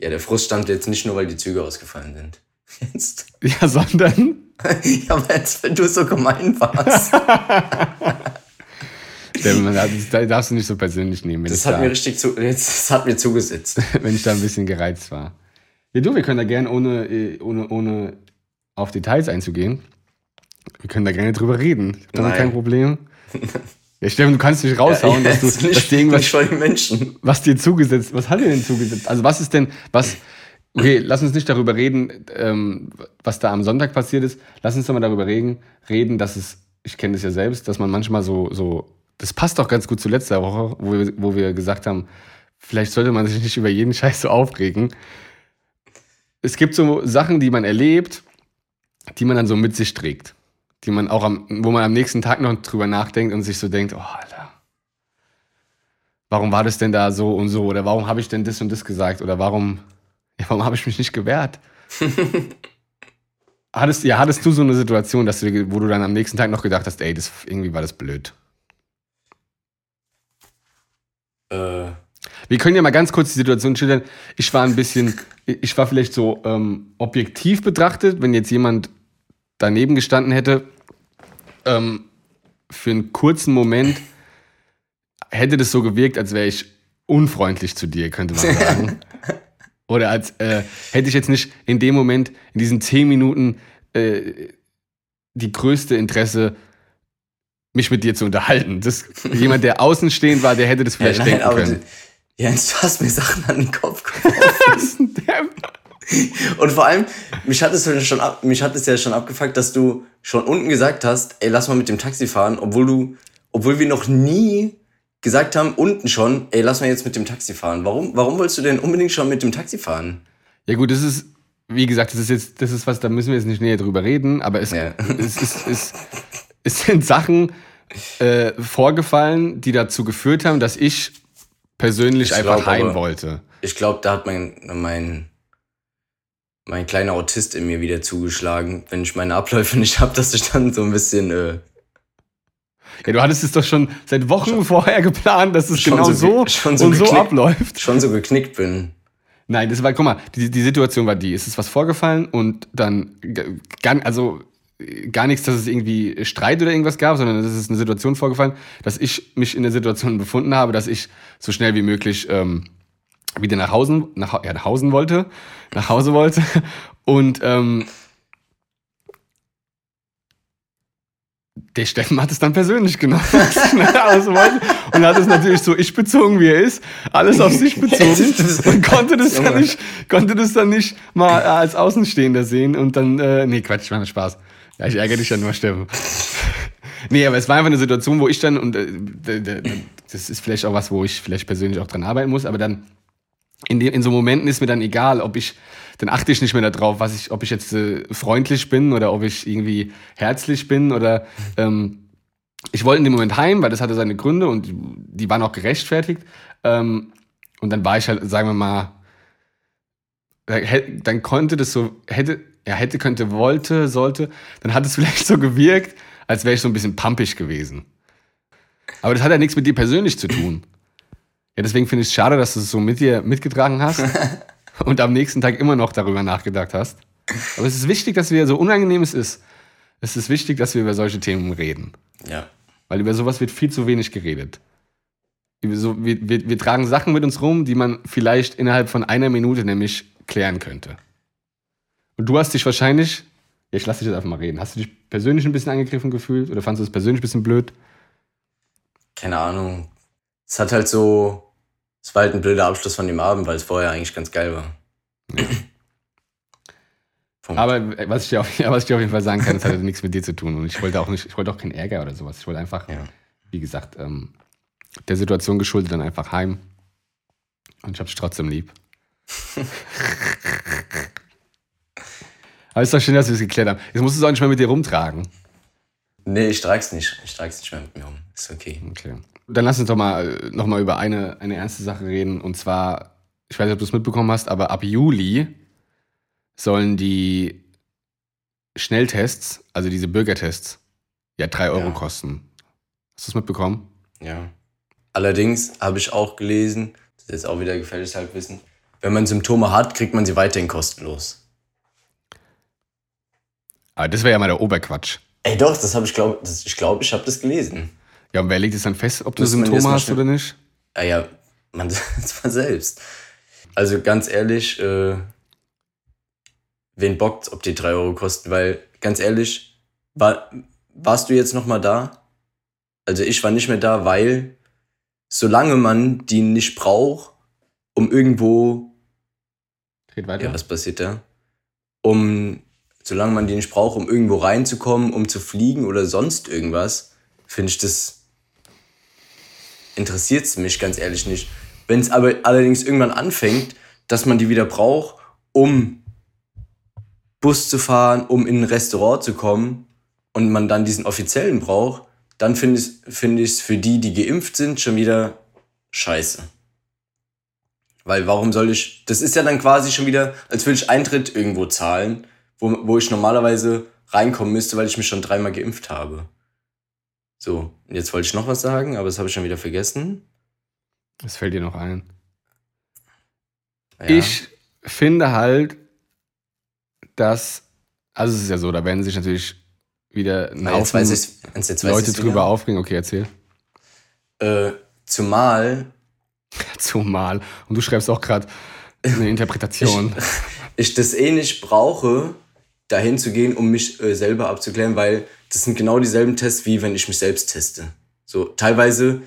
Ja, der Frust stand jetzt nicht nur, weil die Züge ausgefallen sind. Jetzt. Ja, sondern. ja, aber jetzt, wenn du so gemein warst. das darfst du nicht so persönlich nehmen. Das hat da, mir richtig zu, jetzt, das hat mir zugesetzt. wenn ich da ein bisschen gereizt war. Ja, du, wir können da gerne ohne, äh, ohne, ohne auf Details einzugehen. Wir können da gerne drüber reden. Ich habe kein Problem. Ja, Steffen, du kannst dich raushauen, ja, dass du nicht, dass dir irgendwas, nicht die Menschen. was dir zugesetzt, was hat dir denn zugesetzt? Also was ist denn, was, okay, lass uns nicht darüber reden, ähm, was da am Sonntag passiert ist. Lass uns doch mal darüber reden, reden, dass es, ich kenne das ja selbst, dass man manchmal so, so, das passt auch ganz gut zu letzter Woche, wo wir, wo wir gesagt haben, vielleicht sollte man sich nicht über jeden Scheiß so aufregen. Es gibt so Sachen, die man erlebt, die man dann so mit sich trägt die man auch am, wo man am nächsten Tag noch drüber nachdenkt und sich so denkt, oh, Alter, warum war das denn da so und so? Oder warum habe ich denn das und das gesagt? Oder warum, ja, warum habe ich mich nicht gewehrt? hattest, ja, hattest du so eine Situation, dass du, wo du dann am nächsten Tag noch gedacht hast, ey, das, irgendwie war das blöd? Äh. Wir können ja mal ganz kurz die Situation schildern. Ich war ein bisschen, ich war vielleicht so ähm, objektiv betrachtet, wenn jetzt jemand daneben gestanden hätte, ähm, für einen kurzen Moment hätte das so gewirkt, als wäre ich unfreundlich zu dir, könnte man sagen. Oder als äh, hätte ich jetzt nicht in dem Moment, in diesen zehn Minuten, äh, die größte Interesse, mich mit dir zu unterhalten. Das, jemand, der außenstehend war, der hätte das vielleicht ja, nein, denken können. Du, Jens, du hast mir Sachen an den Kopf geworfen. Und vor allem, mich hat, es ja schon ab, mich hat es ja schon abgefuckt, dass du schon unten gesagt hast, ey, lass mal mit dem Taxi fahren, obwohl du, obwohl wir noch nie gesagt haben, unten schon, ey, lass mal jetzt mit dem Taxi fahren. Warum, warum wolltest du denn unbedingt schon mit dem Taxi fahren? Ja gut, das ist, wie gesagt, das ist jetzt, das ist was, da müssen wir jetzt nicht näher drüber reden, aber es, ja. es, es, es, es sind Sachen äh, vorgefallen, die dazu geführt haben, dass ich persönlich ich einfach glaub, heim wollte. Ich glaube, da hat mein, mein mein kleiner Autist in mir wieder zugeschlagen, wenn ich meine Abläufe nicht habe, dass ich dann so ein bisschen. Äh ja, du hattest es doch schon seit Wochen schon, vorher geplant, dass es genau so, so, so und so abläuft. Schon so geknickt bin. Nein, das war, guck mal, die, die Situation war die, es ist was vorgefallen und dann, gar, also gar nichts, dass es irgendwie Streit oder irgendwas gab, sondern es ist eine Situation vorgefallen, dass ich mich in der Situation befunden habe, dass ich so schnell wie möglich ähm, wieder nach Hause, nach, ja, nach Hause wollte, nach Hause wollte. Und ähm, der Steffen hat es dann persönlich genommen, und hat es natürlich so ich bezogen, wie er ist, alles auf sich bezogen. Und konnte das dann nicht, konnte das dann nicht mal als Außenstehender sehen. Und dann, äh, nee, Quatsch, ich meine Spaß. Ja, ich ärgere dich ja nur, Steffen. nee, aber es war einfach eine Situation, wo ich dann, und äh, das ist vielleicht auch was, wo ich vielleicht persönlich auch dran arbeiten muss, aber dann in, die, in so Momenten ist mir dann egal, ob ich, dann achte ich nicht mehr darauf, was ich, ob ich jetzt äh, freundlich bin oder ob ich irgendwie herzlich bin oder ähm, ich wollte in dem Moment heim, weil das hatte seine Gründe und die waren auch gerechtfertigt. Ähm, und dann war ich halt, sagen wir mal, dann konnte das so, hätte, ja, hätte, könnte, wollte, sollte, dann hat es vielleicht so gewirkt, als wäre ich so ein bisschen pampig gewesen. Aber das hat ja nichts mit dir persönlich zu tun. Ja, deswegen finde ich es schade, dass du es so mit dir mitgetragen hast und am nächsten Tag immer noch darüber nachgedacht hast. Aber es ist wichtig, dass wir, so unangenehm es ist, es ist wichtig, dass wir über solche Themen reden. Ja. Weil über sowas wird viel zu wenig geredet. So, wir, wir, wir tragen Sachen mit uns rum, die man vielleicht innerhalb von einer Minute nämlich klären könnte. Und du hast dich wahrscheinlich, ja, ich lasse dich jetzt einfach mal reden, hast du dich persönlich ein bisschen angegriffen gefühlt oder fandest du es persönlich ein bisschen blöd? Keine Ahnung. Es hat halt so, es war halt ein blöder Abschluss von dem Abend, weil es vorher eigentlich ganz geil war. Ja. Aber äh, was ich, dir auf, was ich dir auf jeden Fall sagen kann, es hat nichts mit dir zu tun. Und ich wollte auch nicht, ich wollte auch keinen Ärger oder sowas. Ich wollte einfach, ja. wie gesagt, ähm, der Situation geschuldet dann einfach heim. Und ich habe dich trotzdem lieb. Aber es ist doch schön, dass wir es geklärt haben. Jetzt musst du es auch nicht mehr mit dir rumtragen. Nee, ich trag's nicht. Ich trag's nicht mehr mit mir rum. Ist okay. Okay. Dann lass uns doch mal noch mal über eine, eine ernste Sache reden. Und zwar, ich weiß nicht, ob du es mitbekommen hast, aber ab Juli sollen die Schnelltests, also diese Bürgertests, ja drei Euro ja. kosten. Hast du es mitbekommen? Ja. Allerdings habe ich auch gelesen, das ist jetzt auch wieder gefährliches Halbwissen, wenn man Symptome hat, kriegt man sie weiterhin kostenlos. Aber das wäre ja mal der Oberquatsch. Ey, doch, das habe ich glaube, ich glaube, ich habe das gelesen. Ja, und wer legt es dann fest, ob du Symptome hast oder nicht? Ja, ja, man zwar selbst. Also ganz ehrlich, äh, wen bockt, ob die drei Euro kosten? Weil ganz ehrlich, war, warst du jetzt noch mal da? Also ich war nicht mehr da, weil solange man die nicht braucht, um irgendwo. Geht weiter. Ja, was passiert da? Um, solange man die nicht braucht, um irgendwo reinzukommen, um zu fliegen oder sonst irgendwas, finde ich das. Interessiert es mich ganz ehrlich nicht. Wenn es aber allerdings irgendwann anfängt, dass man die wieder braucht, um Bus zu fahren, um in ein Restaurant zu kommen und man dann diesen offiziellen braucht, dann finde ich es find für die, die geimpft sind, schon wieder scheiße. Weil warum soll ich, das ist ja dann quasi schon wieder, als würde ich Eintritt irgendwo zahlen, wo, wo ich normalerweise reinkommen müsste, weil ich mich schon dreimal geimpft habe. So, jetzt wollte ich noch was sagen, aber das habe ich schon wieder vergessen. Was fällt dir noch ein? Ja. Ich finde halt, dass, also es ist ja so, da werden sich natürlich wieder ein Haufen Leute drüber aufregen. Okay, erzähl. Äh, zumal. zumal. Und du schreibst auch gerade eine Interpretation. ich, ich das eh nicht brauche, dahin zu gehen, um mich äh, selber abzuklären, weil das sind genau dieselben Tests, wie wenn ich mich selbst teste. So, teilweise.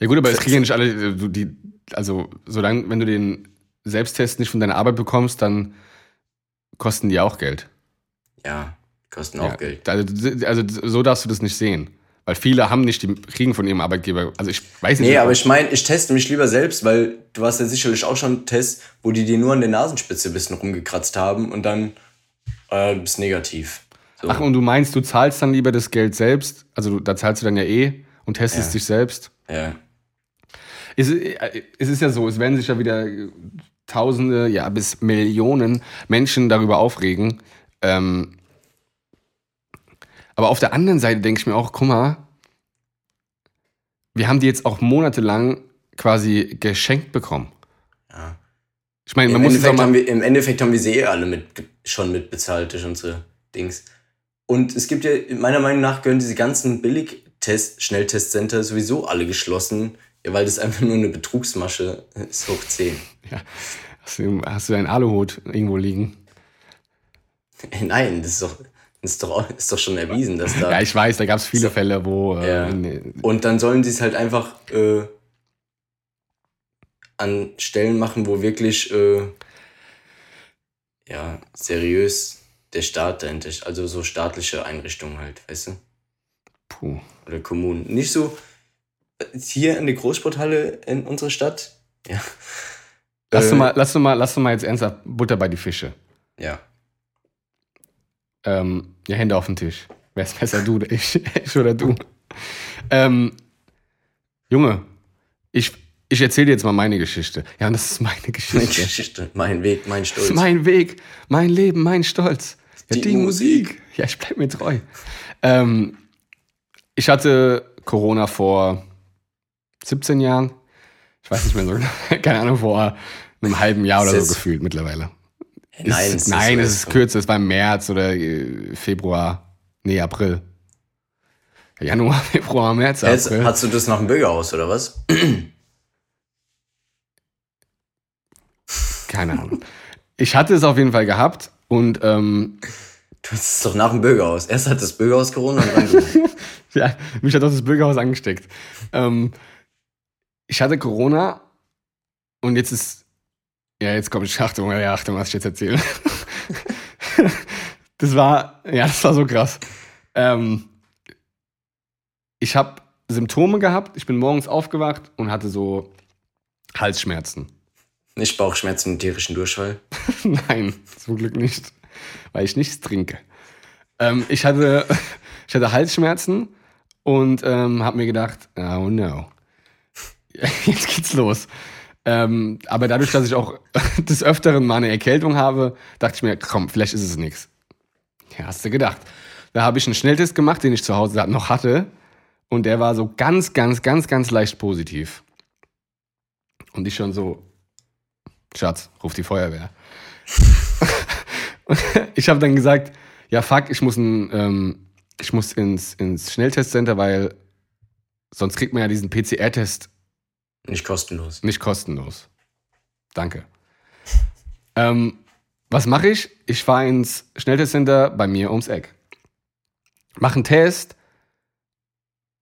Ja, gut, aber es kriegen ja nicht alle, äh, die, also, solange, wenn du den Selbsttest nicht von deiner Arbeit bekommst, dann kosten die auch Geld. Ja, kosten auch ja, Geld. Also, also so darfst du das nicht sehen. Weil viele haben nicht die kriegen von ihrem Arbeitgeber. Also ich weiß nicht. Nee, aber ich meine, ich teste mich lieber selbst, weil du hast ja sicherlich auch schon Tests, wo die dir nur an der Nasenspitze ein bisschen rumgekratzt haben und dann äh, bist negativ. So. Ach, und du meinst, du zahlst dann lieber das Geld selbst? Also da zahlst du dann ja eh und testest ja. dich selbst? Ja. Es, äh, es ist ja so, es werden sich ja wieder Tausende, ja bis Millionen Menschen darüber aufregen. Ähm, aber auf der anderen Seite denke ich mir auch, guck mal, wir haben die jetzt auch monatelang quasi geschenkt bekommen. Ja. Ich meine, man Im muss Endeffekt haben wir, Im Endeffekt haben wir sie eh alle mit, schon mitbezahlt durch unsere Dings. Und es gibt ja, meiner Meinung nach gehören diese ganzen Billig-Test, Schnelltestcenter sowieso alle geschlossen, ja, weil das einfach nur eine Betrugsmasche ist, hoch 10. Ja. Hast du, hast du deinen Aluhut irgendwo liegen? Nein, das ist doch, das ist doch, ist doch schon erwiesen, dass da. ja, ich weiß, da gab es viele Fälle, wo. Äh, ja. Und dann sollen sie es halt einfach äh, an Stellen machen, wo wirklich äh, ja, seriös der Staat dahinter ist. Also so staatliche Einrichtungen halt, weißt du? Puh. Oder Kommunen. Nicht so hier in der Großsporthalle in unserer Stadt. Ja. Lass, äh, du mal, lass, du mal, lass du mal jetzt ernsthaft Butter bei die Fische. Ja. Ähm, ja, Hände auf den Tisch. Wer ist besser, du oder ich? ich oder du? Ähm, Junge, ich, ich erzähle dir jetzt mal meine Geschichte. Ja, und das ist meine Geschichte. Meine Geschichte, mein Weg, mein Stolz. Mein Weg, mein Leben, mein Stolz. Ja, die, die Musik. Musik. Ja, ich bleib mir treu. Ähm, ich hatte Corona vor 17 Jahren. Ich weiß nicht mehr so genau. Keine Ahnung, vor einem halben Jahr oder so gefühlt mittlerweile. Nein, ist, nein, es ist kürzer. Es war im März oder äh, Februar. Nee, April. Januar, Februar, März, April. Jetzt, hast du das nach dem Bürgerhaus oder was? Keine Ahnung. Ich hatte es auf jeden Fall gehabt und ähm, Du hast es doch nach dem Bürgerhaus. Erst hat das Bürgerhaus Corona und dann Ja, mich hat auch das Bürgerhaus angesteckt. Ähm, ich hatte Corona und jetzt ist. Ja, jetzt kommt ich. Achtung, ja, Achtung, was ich jetzt erzähle. das war. Ja, das war so krass. Ähm, ich habe Symptome gehabt. Ich bin morgens aufgewacht und hatte so Halsschmerzen. Nicht Bauchschmerzen und tierischen Durchfall? Nein, zum Glück nicht. Weil ich nichts trinke. Ähm, ich, hatte, ich hatte Halsschmerzen und ähm, habe mir gedacht, oh no. jetzt geht's los. Ähm, aber dadurch, dass ich auch des Öfteren mal eine Erkältung habe, dachte ich mir, komm, vielleicht ist es nichts. Ja, hast du gedacht. Da habe ich einen Schnelltest gemacht, den ich zu Hause noch hatte. Und der war so ganz, ganz, ganz, ganz leicht positiv. Und ich schon so, Schatz, ruf die Feuerwehr. ich habe dann gesagt, ja fuck, ich muss, ein, ähm, ich muss ins, ins Schnelltestcenter, weil sonst kriegt man ja diesen PCR-Test nicht kostenlos. Nicht kostenlos. Danke. ähm, was mache ich? Ich fahre ins Schnelltestcenter bei mir ums Eck. Mache einen Test,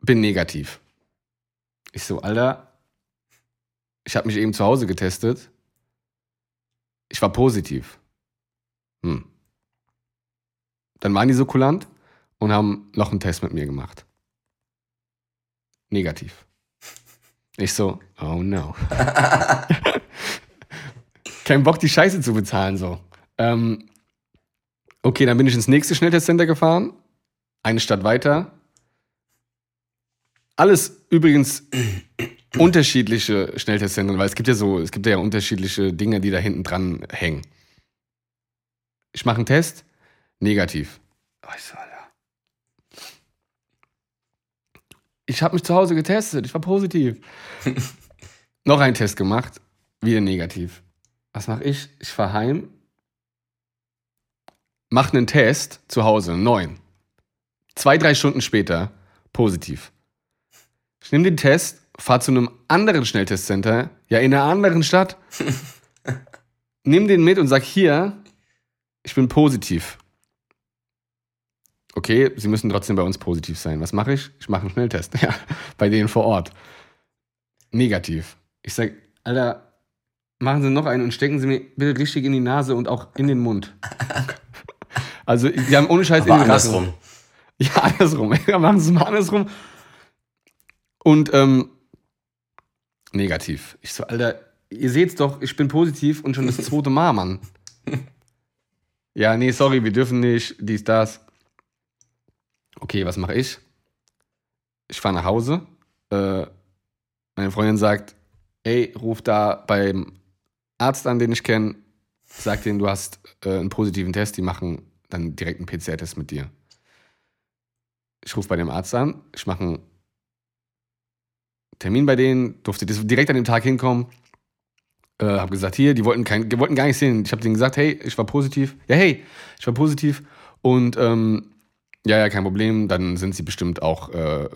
bin negativ. Ich so, Alter, ich habe mich eben zu Hause getestet. Ich war positiv. Hm. Dann waren die so kulant und haben noch einen Test mit mir gemacht. Negativ. Ich so, oh no. Kein Bock, die Scheiße zu bezahlen, so. Ähm, okay, dann bin ich ins nächste Schnelltestcenter gefahren. Eine Stadt weiter. Alles übrigens unterschiedliche Schnelltestzentren, weil es gibt ja so, es gibt ja unterschiedliche Dinge, die da hinten dran hängen. Ich mache einen Test, negativ. Ich habe mich zu Hause getestet, ich war positiv. Noch einen Test gemacht, wieder negativ. Was mache ich? Ich fahre heim, mache einen Test zu Hause, neun. Zwei, drei Stunden später, positiv. Ich nehme den Test, fahre zu einem anderen Schnelltestcenter, ja in einer anderen Stadt, nimm den mit und sag hier, ich bin positiv. Okay, Sie müssen trotzdem bei uns positiv sein. Was mache ich? Ich mache einen Schnelltest. Ja, bei denen vor Ort. Negativ. Ich sage, Alter, machen Sie noch einen und stecken Sie mir bitte richtig in die Nase und auch in den Mund. Also, die haben ohne Scheiß Aber in den andersrum. Ja, andersrum. Ja, machen Sie es mal andersrum. Und ähm, negativ. Ich so, Alter, ihr seht's doch, ich bin positiv und schon das zweite Mal, Mann. ja, nee, sorry, wir dürfen nicht, dies, das. Okay, was mache ich? Ich fahre nach Hause. Äh, meine Freundin sagt, ey, ruf da beim Arzt an, den ich kenne, sag denen, du hast äh, einen positiven Test, die machen dann direkt einen PCR-Test mit dir. Ich rufe bei dem Arzt an, ich mache einen Termin bei denen, durfte direkt an dem Tag hinkommen. Äh, habe gesagt, hier, die wollten, kein, die wollten gar nicht sehen. Ich habe denen gesagt, hey, ich war positiv. Ja, hey, ich war positiv. Und ähm, ja, ja, kein Problem. Dann sind sie bestimmt auch äh,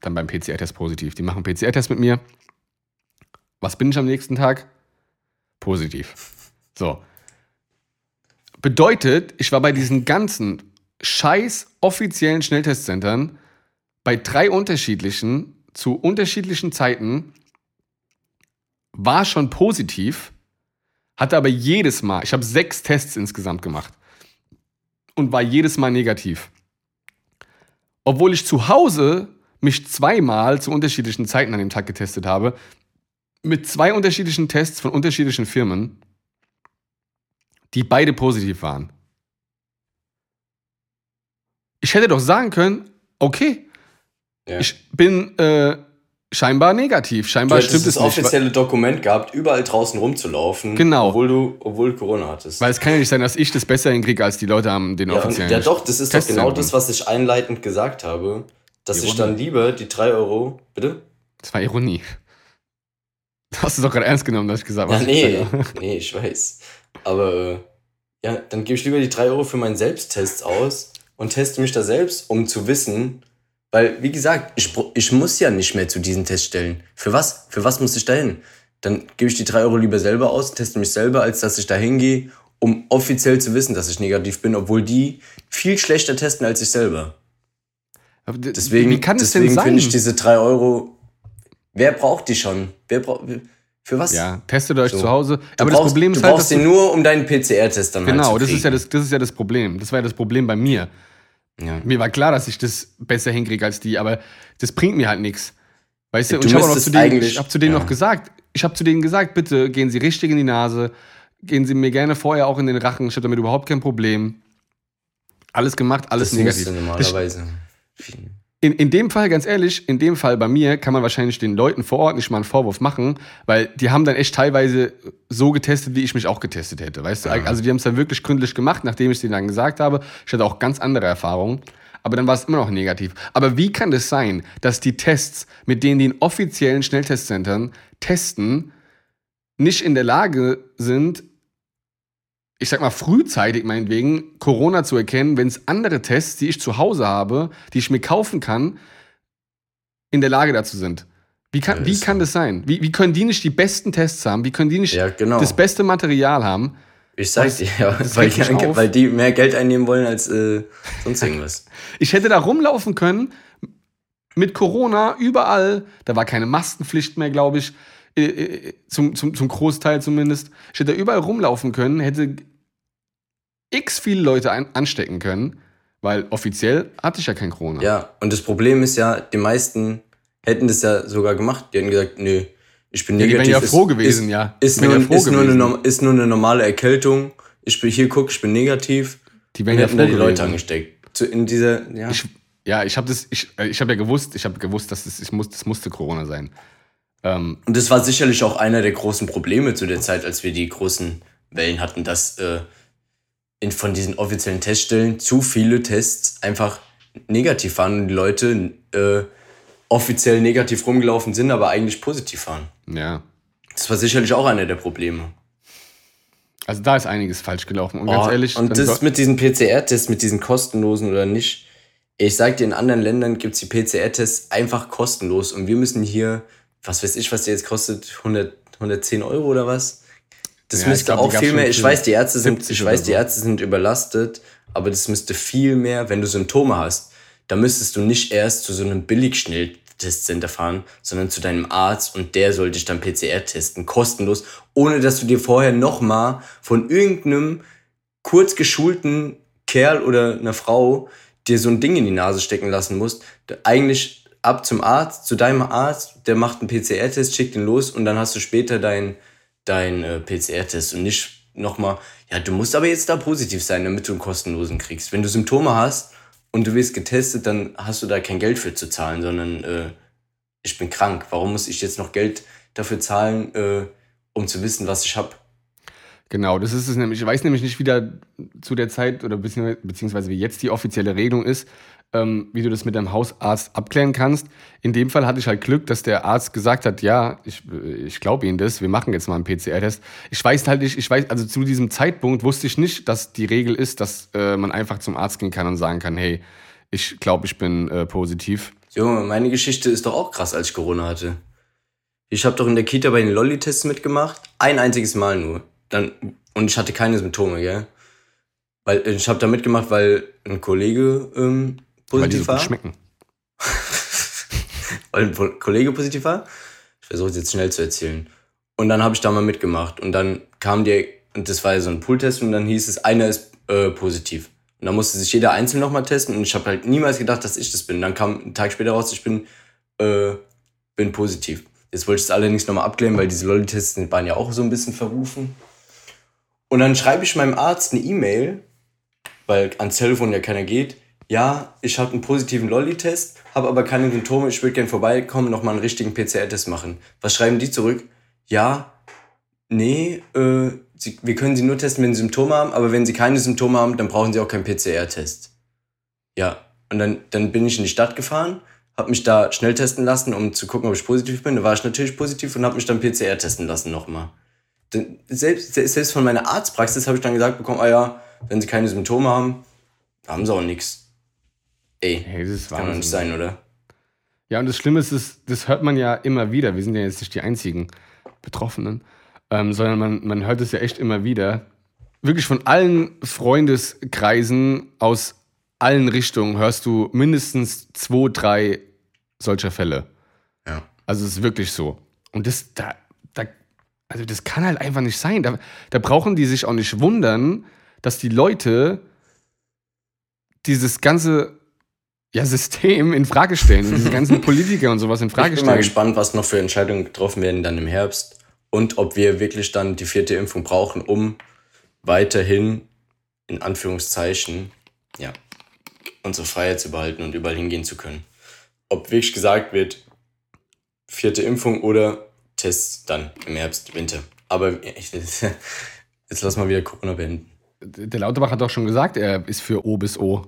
dann beim PCR-Test positiv. Die machen PCR-Test mit mir. Was bin ich am nächsten Tag? Positiv. So. Bedeutet, ich war bei diesen ganzen scheiß offiziellen Schnelltestzentren bei drei unterschiedlichen zu unterschiedlichen Zeiten, war schon positiv, hatte aber jedes Mal, ich habe sechs Tests insgesamt gemacht und war jedes Mal negativ obwohl ich zu Hause mich zweimal zu unterschiedlichen Zeiten an dem Tag getestet habe, mit zwei unterschiedlichen Tests von unterschiedlichen Firmen, die beide positiv waren. Ich hätte doch sagen können, okay, ja. ich bin äh, scheinbar negativ. Scheinbar du stimmt es das nicht. offizielle Dokument gehabt, überall draußen rumzulaufen. Genau. Obwohl du, obwohl du Corona hattest. Weil es kann ja nicht sein, dass ich das besser hinkriege, als die Leute haben den ja, offiziellen. Ja, doch, das ist doch genau das, was ich einleitend gesagt habe. Dass Ironie. ich dann lieber die 3 Euro. Bitte? Das war Ironie. Du hast es doch gerade ernst genommen, dass ich gesagt habe. Ja, nee, nee, ich weiß. Aber äh, ja, dann gebe ich lieber die 3 Euro für meinen Selbsttest aus und teste mich da selbst, um zu wissen, weil, wie gesagt, ich, ich muss ja nicht mehr zu diesen Teststellen. Für was? Für was muss ich da hin? Dann gebe ich die drei Euro lieber selber aus, teste mich selber, als dass ich da hingehe, um offiziell zu wissen, dass ich negativ bin, obwohl die viel schlechter testen als ich selber. Deswegen, wie kann deswegen finde ich diese drei Euro. Wer braucht die schon? Wer braucht. Für was? Ja, testet euch so. zu Hause. Du aber brauchst, das Problem ist du halt, brauchst den nur, um deinen PCR-Test dann Genau, halt das, ist ja das, das ist ja das Problem. Das war ja das Problem bei mir. Ja. Mir war klar, dass ich das besser hinkriege als die, aber das bringt mir halt nichts. Weißt du, und ich habe zu denen, ich hab zu denen ja. noch gesagt, ich habe zu denen gesagt, bitte gehen Sie richtig in die Nase, gehen Sie mir gerne vorher auch in den Rachen, ich habe damit überhaupt kein Problem. Alles gemacht, alles das negativ. Normalerweise. Das, in, in dem Fall, ganz ehrlich, in dem Fall bei mir kann man wahrscheinlich den Leuten vor Ort nicht mal einen Vorwurf machen, weil die haben dann echt teilweise so getestet, wie ich mich auch getestet hätte. Weißt du? Also die haben es dann wirklich gründlich gemacht, nachdem ich es denen dann gesagt habe. Ich hatte auch ganz andere Erfahrungen. Aber dann war es immer noch negativ. Aber wie kann das sein, dass die Tests, mit denen die in offiziellen Schnelltestzentren testen, nicht in der Lage sind, ich sag mal, frühzeitig meinetwegen Corona zu erkennen, wenn es andere Tests, die ich zu Hause habe, die ich mir kaufen kann, in der Lage dazu sind. Wie kann, ja, wie kann so. das sein? Wie, wie können die nicht die besten Tests haben? Wie können die nicht ja, genau. das beste Material haben? Ich sag dir, ja, weil, die, weil, die mehr Geld einnehmen wollen als äh, sonst irgendwas. ich hätte da rumlaufen können mit Corona überall. Da war keine Maskenpflicht mehr, glaube ich. Äh, äh, zum, zum, zum Großteil zumindest. Ich hätte überall rumlaufen können, hätte x viele Leute ein, anstecken können, weil offiziell hatte ich ja kein Corona. Ja, und das Problem ist ja, die meisten hätten das ja sogar gemacht. Die hätten gesagt, nö, ich bin negativ. Ja, die wären ja froh gewesen, ist, ja. Ist nur, ja ist, nur eine, ist nur eine normale Erkältung. Ich bin hier, guck, ich bin negativ. Die wären ja froh da die gewesen. Leute angesteckt. In dieser, ja. Ich, ja, ich habe das, ich, ich habe ja gewusst, ich habe gewusst, dass das, ich muss, das musste Corona sein. Ähm, und das war sicherlich auch einer der großen Probleme zu der Zeit, als wir die großen Wellen hatten, dass äh, in, von diesen offiziellen Teststellen zu viele Tests einfach negativ waren und die Leute äh, offiziell negativ rumgelaufen sind, aber eigentlich positiv waren. Ja. Das war sicherlich auch einer der Probleme. Also da ist einiges falsch gelaufen. Und oh, ganz ehrlich. Und das mit diesen PCR-Tests, mit diesen kostenlosen oder nicht. Ich sag dir, in anderen Ländern gibt es die PCR-Tests einfach kostenlos und wir müssen hier was weiß ich, was der jetzt kostet, 100, 110 Euro oder was? Das ja, müsste glaub, auch viel mehr. Ich weiß, die Ärzte sind, ich weiß, die Ärzte sind überlastet, aber das müsste viel mehr, wenn du Symptome hast, da müsstest du nicht erst zu so einem Billigschnelltestcenter fahren, sondern zu deinem Arzt und der soll dich dann PCR testen, kostenlos, ohne dass du dir vorher nochmal von irgendeinem kurz geschulten Kerl oder einer Frau dir so ein Ding in die Nase stecken lassen musst. Eigentlich ab zum Arzt, zu deinem Arzt, der macht einen PCR-Test, schickt ihn los und dann hast du später deinen dein, äh, PCR-Test und nicht nochmal, ja, du musst aber jetzt da positiv sein, damit du einen kostenlosen kriegst. Wenn du Symptome hast und du wirst getestet, dann hast du da kein Geld für zu zahlen, sondern äh, ich bin krank. Warum muss ich jetzt noch Geld dafür zahlen, äh, um zu wissen, was ich habe? Genau, das ist es nämlich. Ich weiß nämlich nicht, wie da zu der Zeit oder beziehungsweise wie jetzt die offizielle Regelung ist ähm, wie du das mit deinem Hausarzt abklären kannst. In dem Fall hatte ich halt Glück, dass der Arzt gesagt hat, ja, ich, ich glaube Ihnen das, wir machen jetzt mal einen PCR-Test. Ich weiß halt nicht, ich weiß, also zu diesem Zeitpunkt wusste ich nicht, dass die Regel ist, dass äh, man einfach zum Arzt gehen kann und sagen kann, hey, ich glaube, ich bin äh, positiv. Junge, meine Geschichte ist doch auch krass, als ich Corona hatte. Ich habe doch in der Kita bei den Lolli-Tests mitgemacht. Ein einziges Mal nur. Dann, und ich hatte keine Symptome, gell? Weil ich habe da mitgemacht, weil ein Kollege ähm, positiv die so schmecken. Weil ein Kollege positiv war. Ich versuche es jetzt schnell zu erzählen. Und dann habe ich da mal mitgemacht. Und dann kam der, und das war ja so ein Pooltest, und dann hieß es, einer ist äh, positiv. Und dann musste sich jeder einzeln nochmal testen. Und ich habe halt niemals gedacht, dass ich das bin. Dann kam ein Tag später raus, ich bin, äh, bin positiv. Jetzt wollte ich es allerdings nochmal abklären, weil diese Lolli-Tests waren ja auch so ein bisschen verrufen. Und dann schreibe ich meinem Arzt eine E-Mail, weil ans Telefon ja keiner geht ja, ich habe einen positiven Lolli-Test, habe aber keine Symptome, ich würde gerne vorbeikommen, nochmal einen richtigen PCR-Test machen. Was schreiben die zurück? Ja, nee, äh, sie, wir können sie nur testen, wenn sie Symptome haben, aber wenn sie keine Symptome haben, dann brauchen sie auch keinen PCR-Test. Ja, und dann, dann bin ich in die Stadt gefahren, habe mich da schnell testen lassen, um zu gucken, ob ich positiv bin. Da war ich natürlich positiv und habe mich dann PCR testen lassen nochmal. Selbst, selbst von meiner Arztpraxis habe ich dann gesagt bekommen, ah ja, wenn sie keine Symptome haben, haben sie auch nichts. Ey, hey, das, ist kann doch nicht sein, oder? Ja, und das Schlimme ist, das, das hört man ja immer wieder. Wir sind ja jetzt nicht die einzigen Betroffenen, ähm, sondern man, man hört es ja echt immer wieder. Wirklich von allen Freundeskreisen aus allen Richtungen hörst du mindestens zwei, drei solcher Fälle. Ja. Also es ist wirklich so. Und das, da, da, also das kann halt einfach nicht sein. Da, da brauchen die sich auch nicht wundern, dass die Leute dieses ganze ja, System in Frage stellen, diese ganzen Politiker und sowas in Frage stellen. Ich bin mal gespannt, was noch für Entscheidungen getroffen werden dann im Herbst und ob wir wirklich dann die vierte Impfung brauchen, um weiterhin in Anführungszeichen ja, unsere Freiheit zu behalten und überall hingehen zu können. Ob wirklich gesagt wird, vierte Impfung oder Tests dann im Herbst, Winter. Aber jetzt lass mal wieder Corona beenden. Der Lauterbach hat doch schon gesagt, er ist für O bis O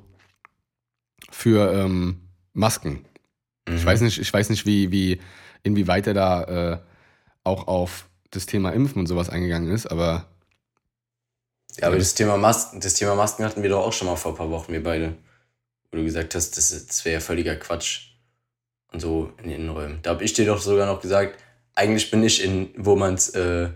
für ähm, Masken. Mhm. Ich weiß nicht, ich weiß nicht, wie, wie, inwieweit er da äh, auch auf das Thema Impfen und sowas eingegangen ist, aber. Ja, aber das Thema, Masken, das Thema Masken hatten wir doch auch schon mal vor ein paar Wochen, wir beide. Wo du gesagt hast, das, das wäre ja völliger Quatsch. Und so in den Innenräumen. Da habe ich dir doch sogar noch gesagt, eigentlich bin ich in, wo man es äh,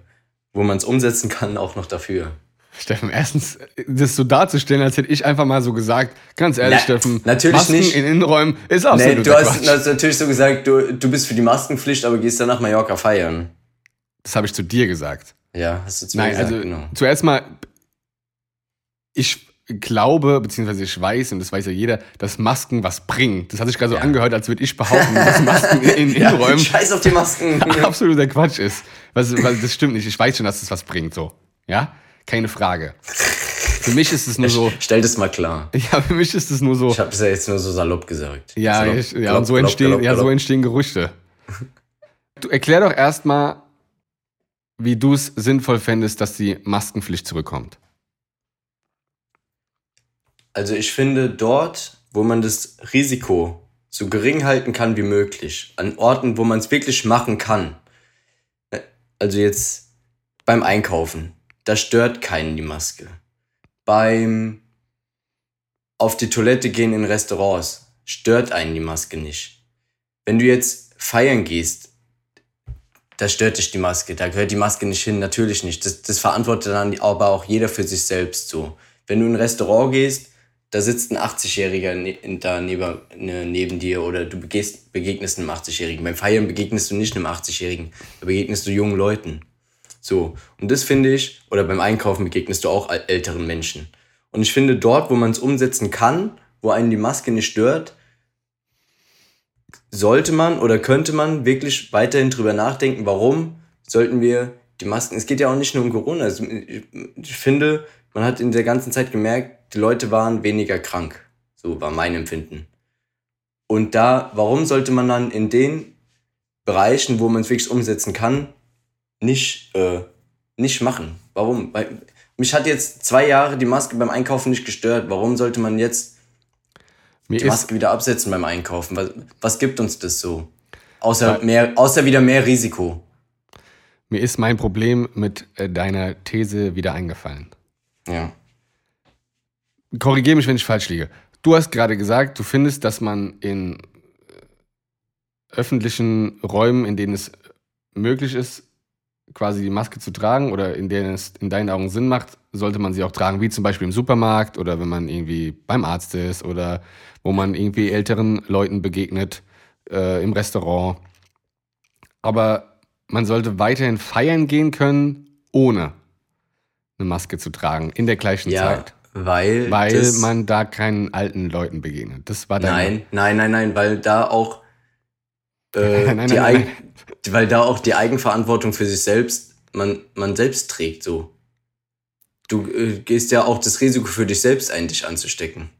umsetzen kann, auch noch dafür. Steffen, erstens, das so darzustellen, als hätte ich einfach mal so gesagt, ganz ehrlich, Na, Steffen, natürlich Masken nicht. in Innenräumen ist auch nee, du hast, hast, natürlich so gesagt, du, du bist für die Maskenpflicht, aber gehst dann nach Mallorca feiern. Das habe ich zu dir gesagt. Ja, hast du zu mir Nein, gesagt, also, genau. Zuerst mal, ich glaube, beziehungsweise ich weiß, und das weiß ja jeder, dass Masken was bringen. Das hat sich gerade ja. so angehört, als würde ich behaupten, dass Masken in Innenräumen. ja, scheiß auf die Masken. absoluter Quatsch ist. Was, was, das stimmt nicht. Ich weiß schon, dass das was bringt, so. Ja? Keine Frage. Für mich ist es nur so. Stell das mal klar. Ja, für mich ist es nur so. Ich habe es ja jetzt nur so salopp gesagt. Ja, salopp, ich, ja glaub, und so entstehen, glaub, glaub, ja, so entstehen Gerüchte. Du erklär doch erstmal, wie du es sinnvoll fändest, dass die Maskenpflicht zurückkommt. Also ich finde dort, wo man das Risiko so gering halten kann wie möglich, an Orten, wo man es wirklich machen kann. Also jetzt beim Einkaufen, da stört keinen die Maske. Beim auf die Toilette gehen in Restaurants stört einen die Maske nicht. Wenn du jetzt feiern gehst, da stört dich die Maske, da gehört die Maske nicht hin, natürlich nicht. Das, das verantwortet dann aber auch jeder für sich selbst so. Wenn du in ein Restaurant gehst, da sitzt ein 80-Jähriger ne, neben, ne, neben dir oder du begehst, begegnest einem 80-Jährigen. Beim Feiern begegnest du nicht einem 80-Jährigen, da begegnest du jungen Leuten. So, und das finde ich, oder beim Einkaufen begegnest du auch älteren Menschen. Und ich finde, dort, wo man es umsetzen kann, wo einen die Maske nicht stört, sollte man oder könnte man wirklich weiterhin drüber nachdenken, warum sollten wir die Masken, es geht ja auch nicht nur um Corona, also ich, ich finde, man hat in der ganzen Zeit gemerkt, die Leute waren weniger krank. So war mein Empfinden. Und da, warum sollte man dann in den Bereichen, wo man es wirklich umsetzen kann, nicht, äh, nicht machen? Warum? Weil mich hat jetzt zwei Jahre die Maske beim Einkaufen nicht gestört. Warum sollte man jetzt Mir die Maske wieder absetzen beim Einkaufen? Was, was gibt uns das so? Außer, mehr, außer wieder mehr Risiko. Mir ist mein Problem mit äh, deiner These wieder eingefallen. Ja korrigiere mich, wenn ich falsch liege. Du hast gerade gesagt, du findest, dass man in öffentlichen Räumen, in denen es möglich ist, quasi die Maske zu tragen oder in denen es in deinen Augen Sinn macht, sollte man sie auch tragen, wie zum Beispiel im Supermarkt oder wenn man irgendwie beim Arzt ist oder wo man irgendwie älteren Leuten begegnet, äh, im Restaurant. Aber man sollte weiterhin feiern gehen können, ohne eine Maske zu tragen, in der gleichen ja. Zeit. Weil, weil man da keinen alten Leuten begegnet. Das war Nein, nein, nein, nein, weil da auch äh, nein, nein, nein, weil da auch die Eigenverantwortung für sich selbst man, man selbst trägt so. Du äh, gehst ja auch das Risiko für dich selbst ein, dich anzustecken.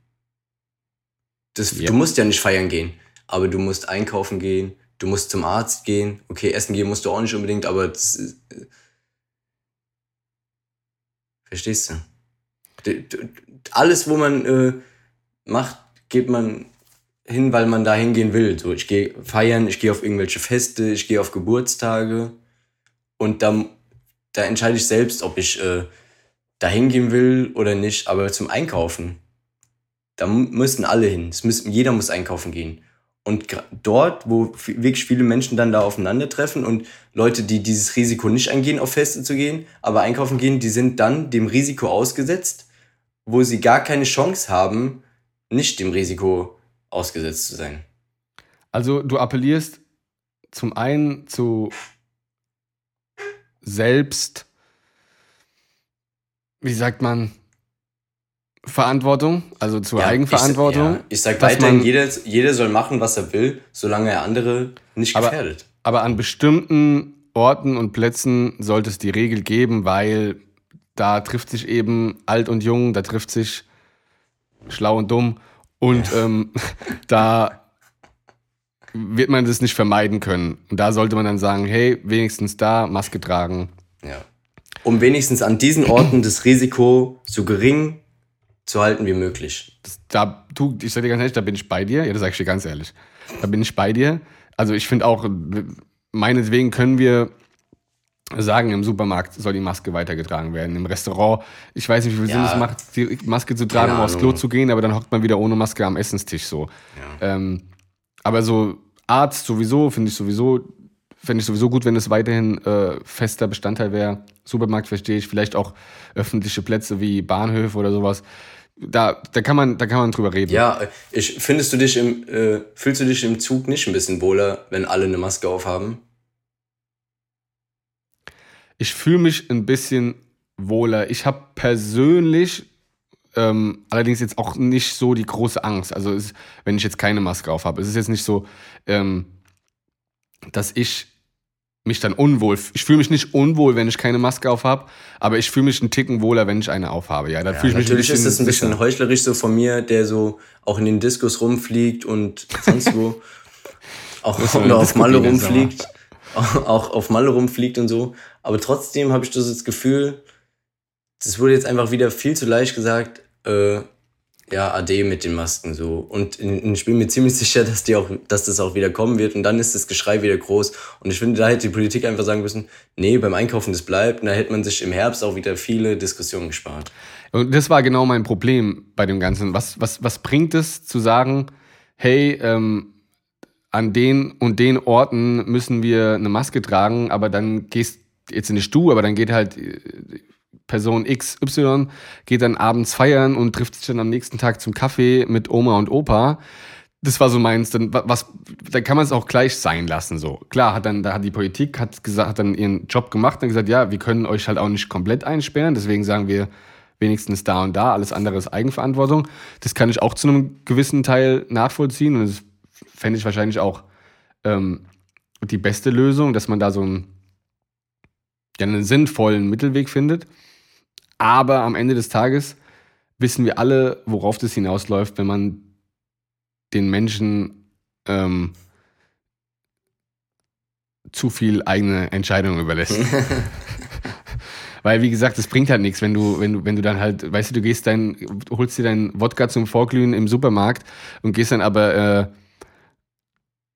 Das, ja. Du musst ja nicht feiern gehen, aber du musst einkaufen gehen, du musst zum Arzt gehen. Okay, essen gehen musst du auch nicht unbedingt, aber das, äh, verstehst du? alles, wo man äh, macht, geht man hin, weil man da hingehen will. So, ich gehe feiern, ich gehe auf irgendwelche Feste, ich gehe auf Geburtstage und da, da entscheide ich selbst, ob ich äh, da hingehen will oder nicht. Aber zum Einkaufen, da müssen alle hin. Es müssen, jeder muss einkaufen gehen. Und dort, wo wirklich viele Menschen dann da aufeinandertreffen und Leute, die dieses Risiko nicht eingehen, auf Feste zu gehen, aber einkaufen gehen, die sind dann dem Risiko ausgesetzt wo sie gar keine Chance haben, nicht dem Risiko ausgesetzt zu sein. Also du appellierst zum einen zu selbst, wie sagt man, Verantwortung, also zur ja, Eigenverantwortung. Ich, ja. ich sag weiterhin, jeder, jeder soll machen, was er will, solange er andere nicht gefährdet. Aber, aber an bestimmten Orten und Plätzen sollte es die Regel geben, weil da trifft sich eben alt und jung, da trifft sich schlau und dumm. Und ja. ähm, da wird man das nicht vermeiden können. Und da sollte man dann sagen, hey, wenigstens da Maske tragen. Ja. Um wenigstens an diesen Orten das Risiko so gering zu halten wie möglich. Das, da, du, ich sag dir ganz ehrlich, da bin ich bei dir. Ja, das sag ich dir ganz ehrlich. Da bin ich bei dir. Also ich finde auch, meinetwegen können wir sagen, im Supermarkt soll die Maske weitergetragen werden. Im Restaurant, ich weiß nicht, wie viel ja. Sinn es macht, die Maske zu tragen, um aufs Klo zu gehen, aber dann hockt man wieder ohne Maske am Essenstisch so. Ja. Ähm, aber so Arzt sowieso, finde ich sowieso, fände ich sowieso gut, wenn es weiterhin äh, fester Bestandteil wäre. Supermarkt verstehe ich, vielleicht auch öffentliche Plätze wie Bahnhöfe oder sowas. Da, da, kann man, da kann man drüber reden. Ja, ich, findest du dich im, äh, fühlst du dich im Zug nicht ein bisschen wohler, wenn alle eine Maske aufhaben? Ich fühle mich ein bisschen wohler. Ich habe persönlich ähm, allerdings jetzt auch nicht so die große Angst. Also es, wenn ich jetzt keine Maske auf habe, es ist jetzt nicht so, ähm, dass ich mich dann unwohl. Ich fühle mich nicht unwohl, wenn ich keine Maske auf habe, aber ich fühle mich einen Ticken wohler, wenn ich eine aufhabe. Ja, dann ja, fühle ich mich natürlich ist es ein bisschen sicher. heuchlerisch so von mir, der so auch in den Diskos rumfliegt und sonst wo auch auf Malle rumfliegt, auch auf Malle rumfliegt und so. Aber trotzdem habe ich das, Gefühl, das wurde jetzt einfach wieder viel zu leicht gesagt, äh, ja, AD mit den Masken so. Und ich bin mir ziemlich sicher, dass, die auch, dass das auch wieder kommen wird und dann ist das Geschrei wieder groß. Und ich finde, da hätte die Politik einfach sagen müssen, nee, beim Einkaufen das bleibt. Und da hätte man sich im Herbst auch wieder viele Diskussionen gespart. Und das war genau mein Problem bei dem Ganzen. Was, was, was bringt es zu sagen, hey, ähm, an den und den Orten müssen wir eine Maske tragen, aber dann gehst jetzt nicht du, aber dann geht halt Person XY geht dann abends feiern und trifft sich dann am nächsten Tag zum Kaffee mit Oma und Opa. Das war so meins, dann was, da kann man es auch gleich sein lassen, so. Klar, hat dann, da hat die Politik, hat gesagt, hat dann ihren Job gemacht und gesagt, ja, wir können euch halt auch nicht komplett einsperren, deswegen sagen wir wenigstens da und da, alles andere ist Eigenverantwortung. Das kann ich auch zu einem gewissen Teil nachvollziehen und das fände ich wahrscheinlich auch ähm, die beste Lösung, dass man da so einen, ja, einen sinnvollen Mittelweg findet. Aber am Ende des Tages wissen wir alle, worauf das hinausläuft, wenn man den Menschen ähm, zu viel eigene Entscheidungen überlässt. Weil, wie gesagt, es bringt halt nichts, wenn du, wenn du, wenn du dann halt, weißt du, du gehst dein, holst dir deinen Wodka zum Vorglühen im Supermarkt und gehst dann aber, äh,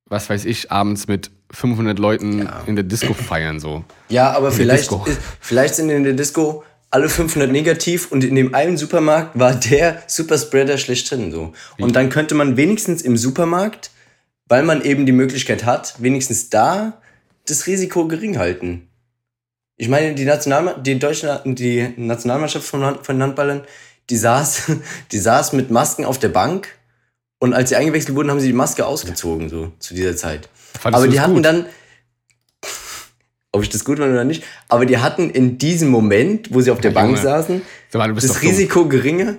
was weiß ich, abends mit 500 Leuten ja. in der Disco feiern, so. Ja, aber vielleicht, vielleicht sind in der Disco alle 500 negativ und in dem einen Supermarkt war der Superspreader schlechthin so. Und dann könnte man wenigstens im Supermarkt, weil man eben die Möglichkeit hat, wenigstens da das Risiko gering halten. Ich meine, die, National die, Deutsche, die Nationalmannschaft von, von Handballern, die saß, die saß mit Masken auf der Bank und als sie eingewechselt wurden, haben sie die Maske ausgezogen, so zu dieser Zeit. Fandest Aber die hatten gut? dann, ob ich das gut fand oder nicht. Aber die hatten in diesem Moment, wo sie auf der ja, Bank Junge. saßen, mal, das Risiko dumm. geringer.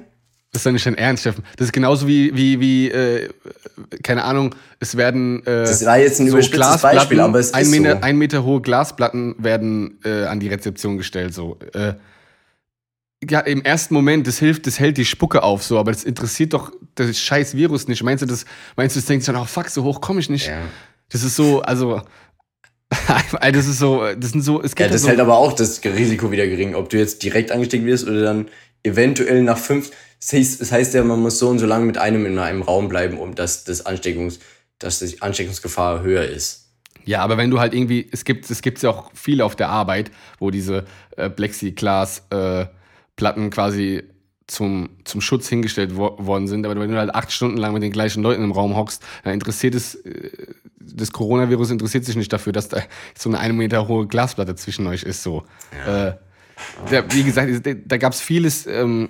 Das ist doch nicht dein Ernst, Steffen. Das ist genauso wie, wie, wie äh, keine Ahnung, es werden. Äh, das war jetzt ein so überspitztes Beispiel, aber es ein ist Meter, so. Ein Meter hohe Glasplatten werden äh, an die Rezeption gestellt. So. Äh, ja, im ersten Moment, das hilft, das hält die Spucke auf, so, aber das interessiert doch das scheiß Virus nicht. Meinst du, das, meinst du, das denkt sich dann, oh fuck, so hoch komme ich nicht? Ja. Das ist so, also, das ist so, das sind so, es gibt ja, das so hält aber auch das Risiko wieder gering, ob du jetzt direkt angesteckt wirst oder dann eventuell nach fünf. Das heißt, das heißt ja, man muss so und so lange mit einem in einem Raum bleiben, um dass das Ansteckungs, dass die Ansteckungsgefahr höher ist. Ja, aber wenn du halt irgendwie, es gibt, es gibt ja auch viele auf der Arbeit, wo diese äh, Plexiglas-Platten äh, quasi zum, zum Schutz hingestellt wo worden sind. Aber wenn du halt acht Stunden lang mit den gleichen Leuten im Raum hockst, dann interessiert es, äh, das Coronavirus interessiert sich nicht dafür, dass da so eine eine Meter hohe Glasplatte zwischen euch ist. So. Ja. Äh, da, wie gesagt, da gab es vieles, ähm,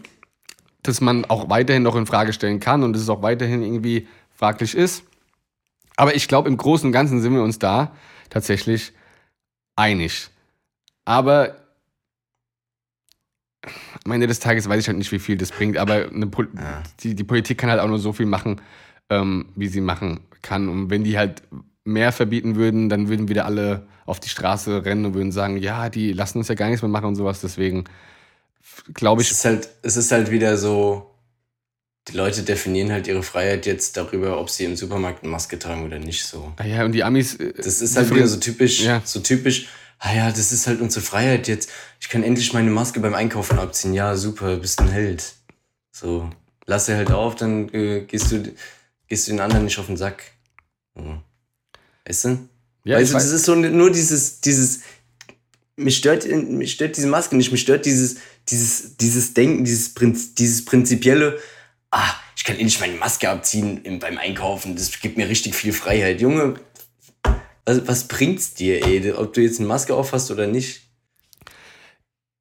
das man auch weiterhin noch in Frage stellen kann und das es auch weiterhin irgendwie fraglich ist. Aber ich glaube, im Großen und Ganzen sind wir uns da tatsächlich einig. Aber am Ende des Tages weiß ich halt nicht, wie viel das bringt, aber Pol ja. die, die Politik kann halt auch nur so viel machen, ähm, wie sie machen kann. Und wenn die halt mehr verbieten würden, dann würden wieder alle auf die Straße rennen und würden sagen, ja, die lassen uns ja gar nichts mehr machen und sowas. Deswegen glaube ich. Es ist, halt, es ist halt wieder so, die Leute definieren halt ihre Freiheit jetzt darüber, ob sie im Supermarkt eine Maske tragen oder nicht so. Ah ja, und die Amis. Äh, das ist halt wieder so typisch, ja. so typisch ah ja, das ist halt unsere Freiheit jetzt. Ich kann endlich meine Maske beim Einkaufen abziehen. Ja, super, bist ein Held. So, lass sie halt auf, dann äh, gehst, du, gehst du den anderen nicht auf den Sack. So. Weißt du? Ja, weißt du, das ist so nur dieses, dieses, mich stört, mich stört diese Maske nicht, mich stört dieses, dieses, dieses Denken, dieses, Prinz, dieses prinzipielle, ah, ich kann endlich meine Maske abziehen im, beim Einkaufen, das gibt mir richtig viel Freiheit. Junge, was, was bringt's dir, ey, ob du jetzt eine Maske aufhast oder nicht?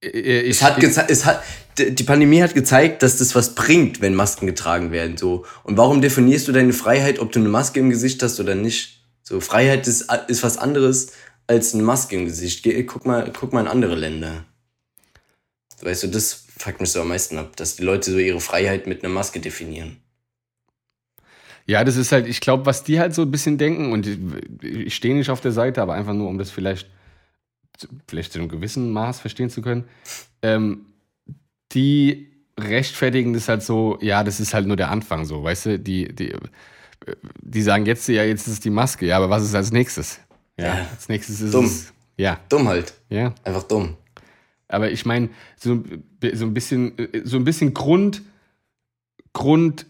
Ich, es hat es hat, die Pandemie hat gezeigt, dass das was bringt, wenn Masken getragen werden. So. Und warum definierst du deine Freiheit, ob du eine Maske im Gesicht hast oder nicht? So, Freiheit ist, ist was anderes als eine Maske im Gesicht. Geh, guck, mal, guck mal in andere Länder. Weißt du, das fuckt mich so am meisten ab, dass die Leute so ihre Freiheit mit einer Maske definieren. Ja, das ist halt, ich glaube, was die halt so ein bisschen denken, und ich, ich stehe nicht auf der Seite, aber einfach nur, um das vielleicht, vielleicht zu einem gewissen Maß verstehen zu können, ähm, die rechtfertigen das halt so, ja, das ist halt nur der Anfang so, weißt du, die, die, die sagen jetzt, ja, jetzt ist die Maske, ja, aber was ist als nächstes? Ja, ja. als nächstes ist dumm. es. Ja. Dumm halt. Ja. Einfach dumm. Aber ich meine, so, so ein bisschen, so ein bisschen Grund, Grund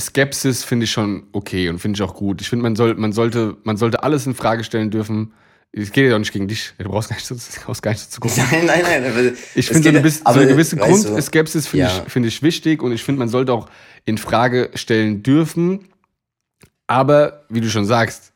Skepsis finde ich schon okay und finde ich auch gut. Ich finde, man, soll, man, sollte, man sollte alles in Frage stellen dürfen. Es geht ja auch nicht gegen dich. Du brauchst gar nicht so, brauchst gar nicht so zu gucken. Nein, nein, nein. Ich finde, so, eine, so eine gewisse Grundskepsis finde ja. ich, find ich wichtig und ich finde, man sollte auch in Frage stellen dürfen. Aber, wie du schon sagst,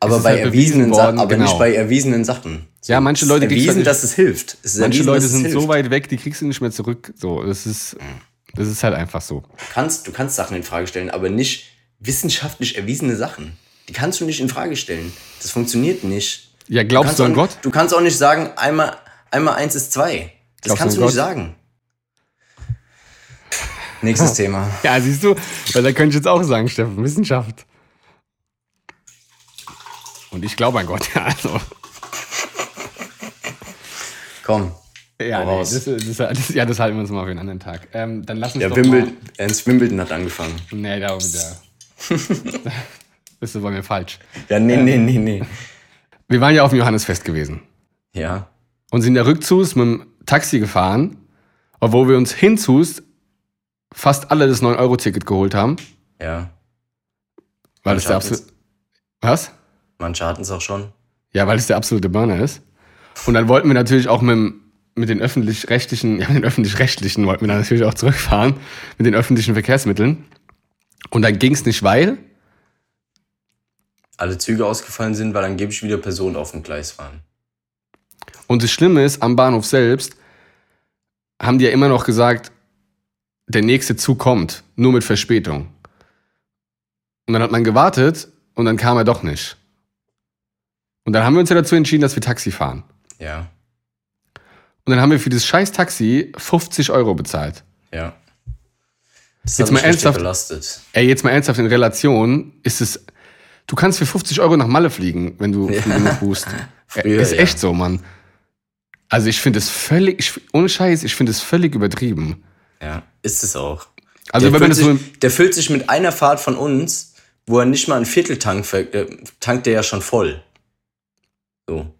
aber bei halt erwiesenen Sachen, aber genau. nicht bei erwiesenen Sachen. So, ja, manche Leute erwiesen, halt dass es hilft. Es manche erwiesen, Leute sind so weit weg, die kriegst du nicht mehr zurück. So, das ist. Mhm. Das ist halt einfach so. Du kannst, du kannst Sachen in Frage stellen, aber nicht wissenschaftlich erwiesene Sachen. Die kannst du nicht in Frage stellen. Das funktioniert nicht. Ja, glaubst du, du an Gott? Du kannst auch nicht sagen, einmal, einmal eins ist zwei. Das glaubst kannst du, nicht Gott? sagen. Nächstes Thema. Ja, siehst du, weil da könnte ich jetzt auch sagen, Steffen, Wissenschaft. Und ich glaube an Gott, ja, also. Komm, ja, nee, das, das, das, ja, das halten wir uns mal für einen anderen Tag. Ähm, dann lass uns ja, doch Wimbledon, mal... Ernst Wimbledon hat angefangen. Nee, da wieder. bist du bei mir falsch. Ja, nee, ähm, nee, nee, nee. Wir waren ja auf dem Johannesfest gewesen. Ja. Und sind da rückzus mit dem Taxi gefahren, obwohl wir uns hinzus fast alle das 9-Euro-Ticket geholt haben. Ja. Weil es der absolute... Was? Manche hatten es auch schon. Ja, weil es der absolute Burner ist. Und dann wollten wir natürlich auch mit dem mit den öffentlich-rechtlichen, ja, mit den öffentlich-rechtlichen wollten wir dann natürlich auch zurückfahren, mit den öffentlichen Verkehrsmitteln. Und dann ging es nicht, weil alle Züge ausgefallen sind, weil angeblich wieder Personen auf dem Gleis waren. Und das Schlimme ist, am Bahnhof selbst haben die ja immer noch gesagt, der nächste Zug kommt, nur mit Verspätung. Und dann hat man gewartet und dann kam er doch nicht. Und dann haben wir uns ja dazu entschieden, dass wir Taxi fahren. Ja. Und dann haben wir für das scheiß Taxi 50 Euro bezahlt. Ja. Das jetzt mal ernsthaft, belastet. Ey, jetzt mal ernsthaft in Relation ist es, du kannst für 50 Euro nach Malle fliegen, wenn du ja. genug buchst. Früher, ist echt ja. so, Mann. Also ich finde es völlig, ich, ohne Scheiß, ich finde es völlig übertrieben. Ja, ist es auch. Also der, wenn füllt sich, so der füllt sich mit einer Fahrt von uns, wo er nicht mal ein Viertel tankt, äh, tankt der ja schon voll. So.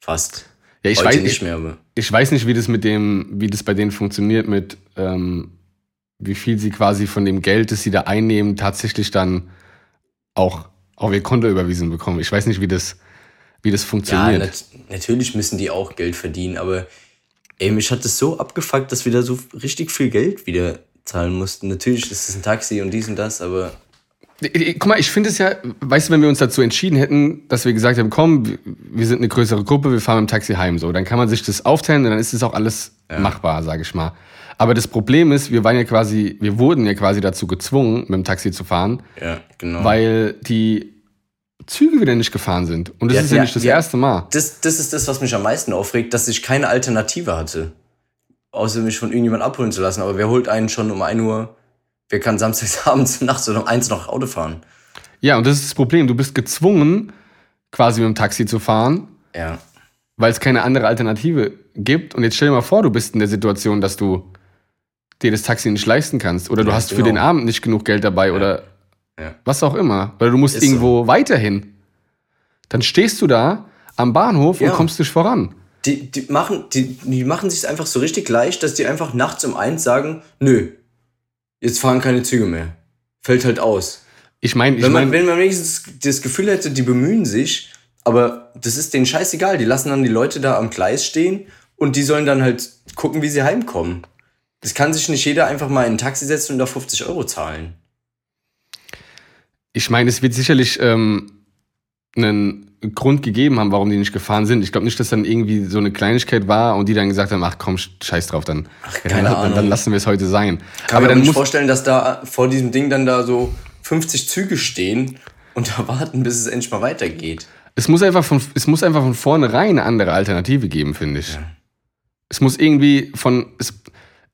Fast. Ja, ich Heute weiß nicht mehr, aber. Ich weiß nicht, wie das mit dem, wie das bei denen funktioniert, mit ähm, wie viel sie quasi von dem Geld, das sie da einnehmen, tatsächlich dann auch auf ihr Konto überwiesen bekommen. Ich weiß nicht, wie das, wie das funktioniert. Ja, nat natürlich müssen die auch Geld verdienen, aber ey, mich hat das so abgefuckt, dass wir da so richtig viel Geld wieder zahlen mussten. Natürlich ist es ein Taxi und dies und das, aber Guck mal, ich finde es ja, weißt du, wenn wir uns dazu entschieden hätten, dass wir gesagt haben, komm, wir sind eine größere Gruppe, wir fahren mit dem Taxi heim, so, dann kann man sich das aufteilen und dann ist es auch alles ja. machbar, sage ich mal. Aber das Problem ist, wir waren ja quasi, wir wurden ja quasi dazu gezwungen, mit dem Taxi zu fahren, ja, genau. weil die Züge wieder nicht gefahren sind. Und das ja, ist ja, nicht das erste Mal. Das, das ist das, was mich am meisten aufregt, dass ich keine Alternative hatte. Außer mich von irgendjemand abholen zu lassen. Aber wer holt einen schon um 1 Uhr Wer kann samstags abends nachts oder um eins noch Auto fahren? Ja, und das ist das Problem. Du bist gezwungen, quasi mit dem Taxi zu fahren. Ja. Weil es keine andere Alternative gibt. Und jetzt stell dir mal vor, du bist in der Situation, dass du dir das Taxi nicht leisten kannst. Oder du ja, hast genau. für den Abend nicht genug Geld dabei ja. oder ja. was auch immer. Oder du musst ist irgendwo so. weiterhin. Dann stehst du da am Bahnhof und kommst nicht voran. Die, die machen die, die machen sich einfach so richtig leicht, dass die einfach nachts um eins sagen, nö, jetzt fahren keine Züge mehr. Fällt halt aus. Ich meine, ich wenn, mein, wenn man wenigstens das Gefühl hätte, die bemühen sich, Aber das ist denen scheißegal. Die lassen dann die Leute da am Gleis stehen und die sollen dann halt gucken, wie sie heimkommen. Das kann sich nicht jeder einfach mal in ein Taxi setzen und da 50 Euro zahlen. Ich meine, es wird sicherlich ähm, einen Grund gegeben haben, warum die nicht gefahren sind. Ich glaube nicht, dass dann irgendwie so eine Kleinigkeit war und die dann gesagt haben, ach komm, scheiß drauf, dann, ach, keine dann, Ahnung. dann lassen wir es heute sein. Kann Aber mir dann nicht vorstellen, dass da vor diesem Ding dann da so 50 Züge stehen und da warten, bis es endlich mal weitergeht. Es muss einfach von, es muss einfach von vornherein eine andere Alternative geben, finde ich. Ja. Es muss irgendwie von, es,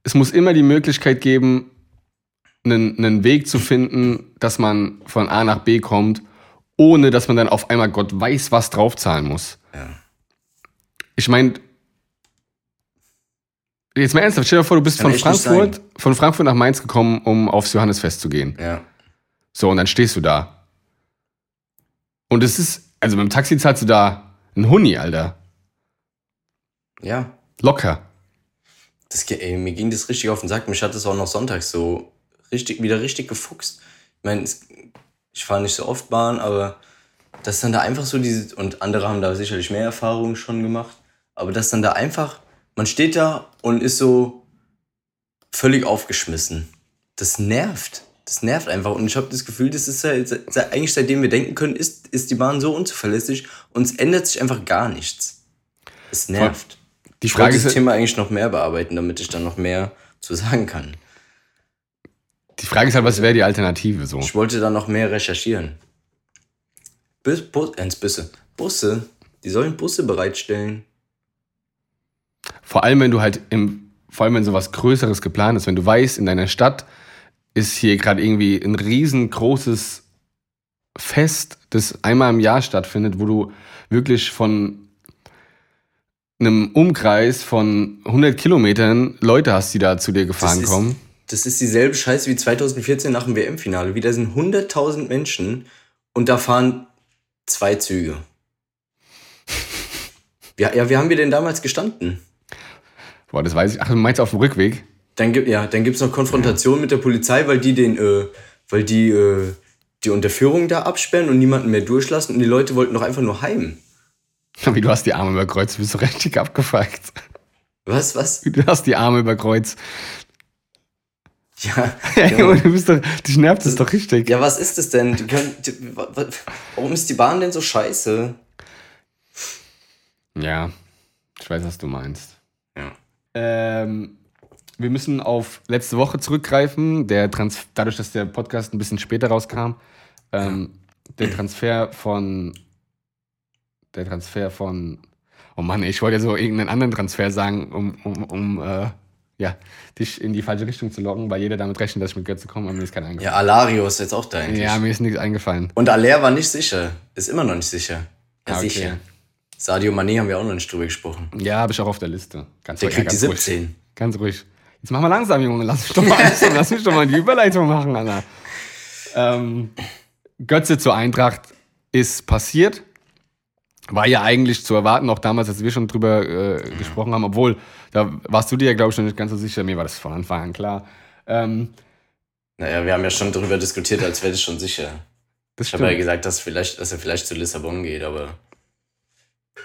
es muss immer die Möglichkeit geben, einen, einen Weg zu finden, dass man von A nach B kommt, ohne dass man dann auf einmal Gott weiß, was draufzahlen muss. Ja. Ich meine, jetzt mal ernsthaft, stell dir vor, du bist von Frankfurt, von Frankfurt nach Mainz gekommen, um aufs Johannesfest zu gehen. Ja. So, und dann stehst du da. Und es ist, also mit dem Taxi zahlst du da einen Huni, Alter. Ja. Locker. Das, ey, mir ging das richtig auf den Sack. Mich hat das auch noch sonntags so richtig, wieder richtig gefuchst. Ich meine, ich fahre nicht so oft Bahn, aber dass dann da einfach so diese, und andere haben da sicherlich mehr Erfahrungen schon gemacht, aber dass dann da einfach, man steht da und ist so völlig aufgeschmissen. Das nervt. Das nervt einfach. Und ich habe das Gefühl, das ist ja, eigentlich seitdem wir denken können, ist, ist die Bahn so unzuverlässig und es ändert sich einfach gar nichts. Es nervt. Die Frage ich wollte das Thema eigentlich noch mehr bearbeiten, damit ich dann noch mehr zu sagen kann. Die Frage ist halt, was wäre die Alternative so? Ich wollte da noch mehr recherchieren. Bus, Bus, ins Busse. Busse, die sollen Busse bereitstellen. Vor allem, wenn du halt im, vor allem wenn sowas Größeres geplant ist, wenn du weißt, in deiner Stadt ist hier gerade irgendwie ein riesengroßes Fest, das einmal im Jahr stattfindet, wo du wirklich von einem Umkreis von 100 Kilometern Leute hast, die da zu dir gefahren das kommen. Das ist dieselbe Scheiße wie 2014 nach dem WM-Finale. Wieder sind 100.000 Menschen und da fahren zwei Züge. Ja, ja, wie haben wir denn damals gestanden? Boah, das weiß ich. Ach, du meinst auf dem Rückweg? Dann gibt ja, dann gibt's noch Konfrontation ja. mit der Polizei, weil die den, äh, weil die äh, die Unterführung da absperren und niemanden mehr durchlassen und die Leute wollten doch einfach nur heim. Wie du hast die Arme über Kreuz, bist du richtig abgefuckt. Was, was? Du hast die Arme über Kreuz. Ja, ja Junge, du bist doch, dich nervt es doch richtig. Ja, was ist das denn? Können, warum ist die Bahn denn so scheiße? Ja, ich weiß, was du meinst. Ja. Ähm, wir müssen auf letzte Woche zurückgreifen. Der Trans dadurch, dass der Podcast ein bisschen später rauskam, ähm, der Transfer von der Transfer von oh Mann, ich wollte ja so irgendeinen anderen Transfer sagen, um, um, um äh, ja, dich in die falsche Richtung zu locken, weil jeder damit rechnet, dass ich mit Götze komme, aber mir ist kein eingefallen. Ja, Alario ist jetzt auch da eigentlich. Ja, mir ist nichts eingefallen. Und Aller war nicht sicher. Ist immer noch nicht sicher. Ja, ah, okay. sicher. Sadio Mané haben wir auch noch nicht drüber gesprochen. Ja, habe ich auch auf der Liste. Ganz der ruhig, kriegt die 17. Ruhig. Ganz ruhig. Jetzt mach mal langsam, Junge. Lass mich doch mal, lass mich doch mal die Überleitung machen, Anna. Ähm, Götze zur Eintracht ist passiert. War ja eigentlich zu erwarten, auch damals, als wir schon drüber äh, gesprochen haben, obwohl, da warst du dir ja, glaube ich, schon nicht ganz so sicher. Mir war das von Anfang an klar. Ähm, naja, wir haben ja schon darüber diskutiert, als wäre das schon sicher. Das ich habe ja gesagt, dass, vielleicht, dass er vielleicht zu Lissabon geht, aber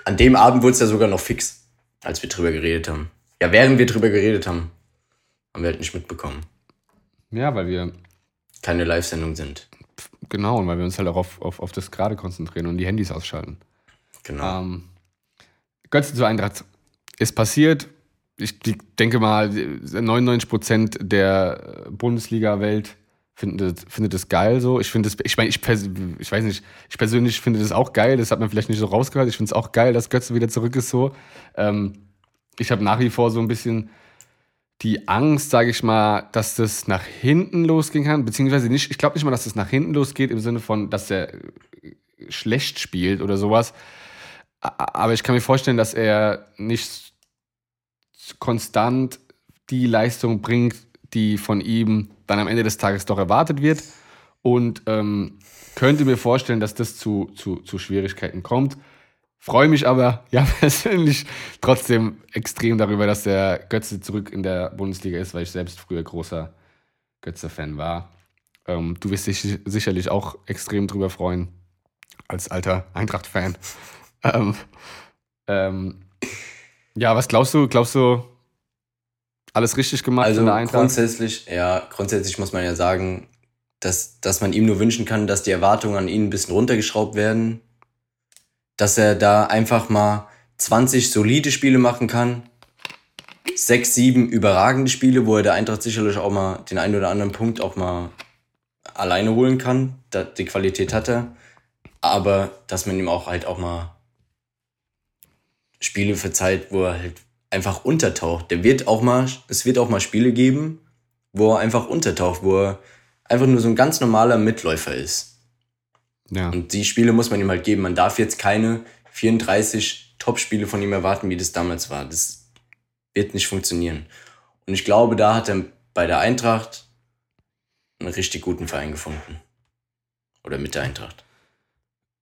an dem Abend wurde es ja sogar noch fix, als wir drüber geredet haben. Ja, während wir drüber geredet haben, haben wir halt nicht mitbekommen. Ja, weil wir keine Live-Sendung sind. Genau, und weil wir uns halt auch auf, auf, auf das Gerade konzentrieren und die Handys ausschalten. Genau. Ähm, Götze zu Eintracht ist passiert. Ich denke mal, 99 Prozent der Bundesliga-Welt findet, findet es geil so. Ich finde es, ich meine, ich, ich weiß nicht, ich persönlich finde das auch geil. Das hat man vielleicht nicht so rausgehört. Ich finde es auch geil, dass Götze wieder zurück ist so. Ähm, ich habe nach wie vor so ein bisschen die Angst, sage ich mal, dass das nach hinten losgehen kann, beziehungsweise nicht, ich glaube nicht mal, dass das nach hinten losgeht im Sinne von, dass er schlecht spielt oder sowas, aber ich kann mir vorstellen, dass er nicht konstant die Leistung bringt, die von ihm dann am Ende des Tages doch erwartet wird. Und ähm, könnte mir vorstellen, dass das zu, zu, zu Schwierigkeiten kommt. Freue mich aber ja persönlich trotzdem extrem darüber, dass der Götze zurück in der Bundesliga ist, weil ich selbst früher großer Götze-Fan war. Ähm, du wirst dich sicherlich auch extrem darüber freuen. als alter Eintracht-Fan. Ähm, ähm, ja, was glaubst du? Glaubst du, alles richtig gemacht also in der Eintracht? Grundsätzlich, ja, grundsätzlich muss man ja sagen, dass, dass man ihm nur wünschen kann, dass die Erwartungen an ihn ein bisschen runtergeschraubt werden. Dass er da einfach mal 20 solide Spiele machen kann. Sechs, sieben überragende Spiele, wo er der Eintracht sicherlich auch mal den einen oder anderen Punkt auch mal alleine holen kann. Die Qualität hat er. Aber dass man ihm auch halt auch mal Spiele verzeiht, wo er halt einfach untertaucht. Der wird auch mal, es wird auch mal Spiele geben, wo er einfach untertaucht, wo er einfach nur so ein ganz normaler Mitläufer ist. Ja. Und die Spiele muss man ihm halt geben. Man darf jetzt keine 34 Top-Spiele von ihm erwarten, wie das damals war. Das wird nicht funktionieren. Und ich glaube, da hat er bei der Eintracht einen richtig guten Verein gefunden. Oder mit der Eintracht.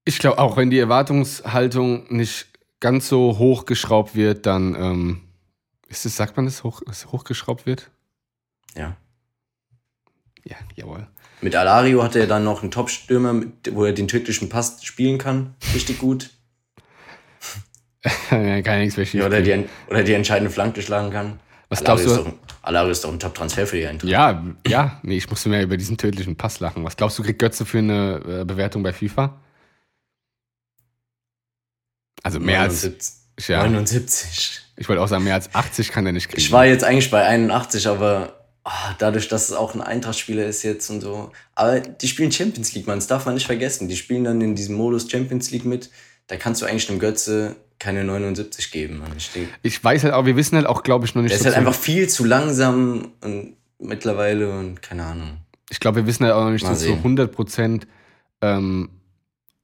Ich glaube, auch wenn die Erwartungshaltung nicht ganz so hochgeschraubt wird, dann ähm, ist es, sagt man das, hoch, dass hochgeschraubt wird? Ja. Ja, jawohl. Mit Alario hat er dann noch einen Top-Stürmer, wo er den tödlichen Pass spielen kann. Richtig gut. ja, kann nichts mehr ja, oder, die, oder die entscheidende Flanke schlagen kann. Was Alario glaubst du? Ist doch, Alario ist doch ein Top-Transfer für die Eintracht. Ja, ja. Nee, ich musste mehr über diesen tödlichen Pass lachen. Was glaubst du, kriegt Götze für eine äh, Bewertung bei FIFA? Also mehr 79, als. Ja, 79. Ich wollte auch sagen, mehr als 80 kann er nicht kriegen. Ich war jetzt eigentlich bei 81, aber oh, dadurch, dass es auch ein Eintracht-Spieler ist jetzt und so. Aber die spielen Champions League, man, das darf man nicht vergessen. Die spielen dann in diesem Modus Champions League mit. Da kannst du eigentlich einem Götze keine 79 geben. Man. Ich, denk, ich weiß halt auch, wir wissen halt auch, glaube ich, noch nicht. Der so ist halt einfach viel zu langsam und mittlerweile und keine Ahnung. Ich glaube, wir wissen halt auch noch nicht so zu 100 Prozent, ähm,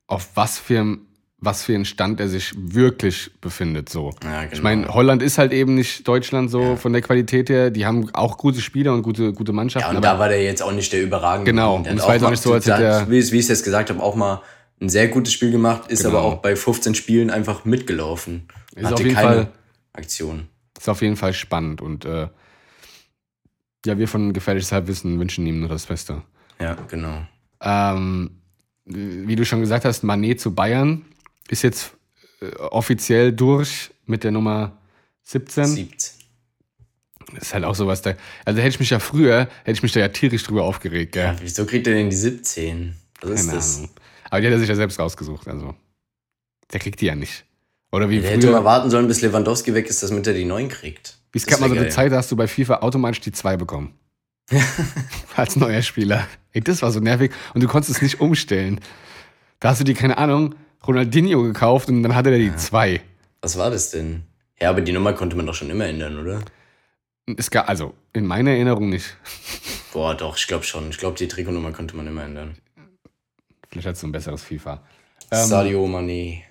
auf was für was für ein Stand er sich wirklich befindet. So. Ja, genau. Ich meine, Holland ist halt eben nicht Deutschland so ja. von der Qualität her. Die haben auch gute Spieler und gute, gute Mannschaften. Ja, und da war der jetzt auch nicht der überragende. Genau. Und es war jetzt auch nicht so, als hätte er. Wie, wie ich es jetzt gesagt habe, auch mal ein sehr gutes Spiel gemacht, ist genau. aber auch bei 15 Spielen einfach mitgelaufen. Ist Hatte auf jeden keine Fall, Aktion. Ist auf jeden Fall spannend und äh, ja, wir von Gefährliches Halbwissen wünschen ihm nur das Beste. Ja, genau. Ähm, wie du schon gesagt hast, Manet zu Bayern ist jetzt äh, offiziell durch mit der Nummer 17. 17. Das ist halt auch sowas da. Also hätte ich mich ja früher, hätte ich mich da ja tierisch drüber aufgeregt, gell? Ja, wieso kriegt er denn die 17? Was ist Keine das? Ahnung. Aber die hat er sich ja selbst rausgesucht, also. Der kriegt die ja nicht. Oder wie der früher. hätte mal warten sollen, bis Lewandowski weg ist, damit er die 9 kriegt. Wie es gab mal so eine Zeit, da hast du bei FIFA automatisch die 2 bekommen. Als neuer Spieler. Ey, das war so nervig. Und du konntest es nicht umstellen. Da hast du dir, keine Ahnung, Ronaldinho gekauft und dann hatte er die zwei. Was war das denn? Ja, aber die Nummer konnte man doch schon immer ändern, oder? Es gab, also, in meiner Erinnerung nicht. Boah, doch, ich glaube schon. Ich glaube, die Trikotnummer konnte man immer ändern. Vielleicht hat du ein besseres FIFA. Ähm, Sadio Mane.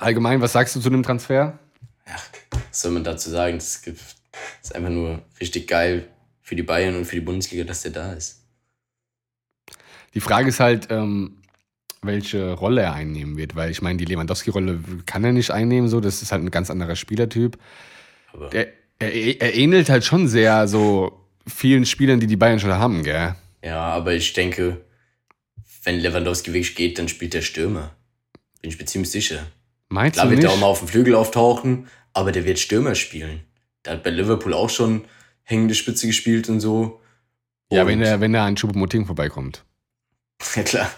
Allgemein, was sagst du zu dem Transfer? Ja, was soll man dazu sagen? Das ist einfach nur richtig geil für die Bayern und für die Bundesliga, dass der da ist. Die Frage ist halt, ähm, welche Rolle er einnehmen wird, weil ich meine, die Lewandowski-Rolle kann er nicht einnehmen, so, das ist halt ein ganz anderer Spielertyp. Der, er, er, ähnelt halt schon sehr so vielen Spielern, die die Bayern schon haben, gell? Ja, aber ich denke, wenn Lewandowski wirklich geht, dann spielt der Stürmer. Bin ich mir ziemlich sicher. Meinst Klar du wird er auch mal auf dem Flügel auftauchen, aber der wird Stürmer spielen. Der hat bei Liverpool auch schon hängende Spitze gespielt und so. Ja, wenn er, wenn er an Choupo-Moting vorbeikommt. Ja, klar.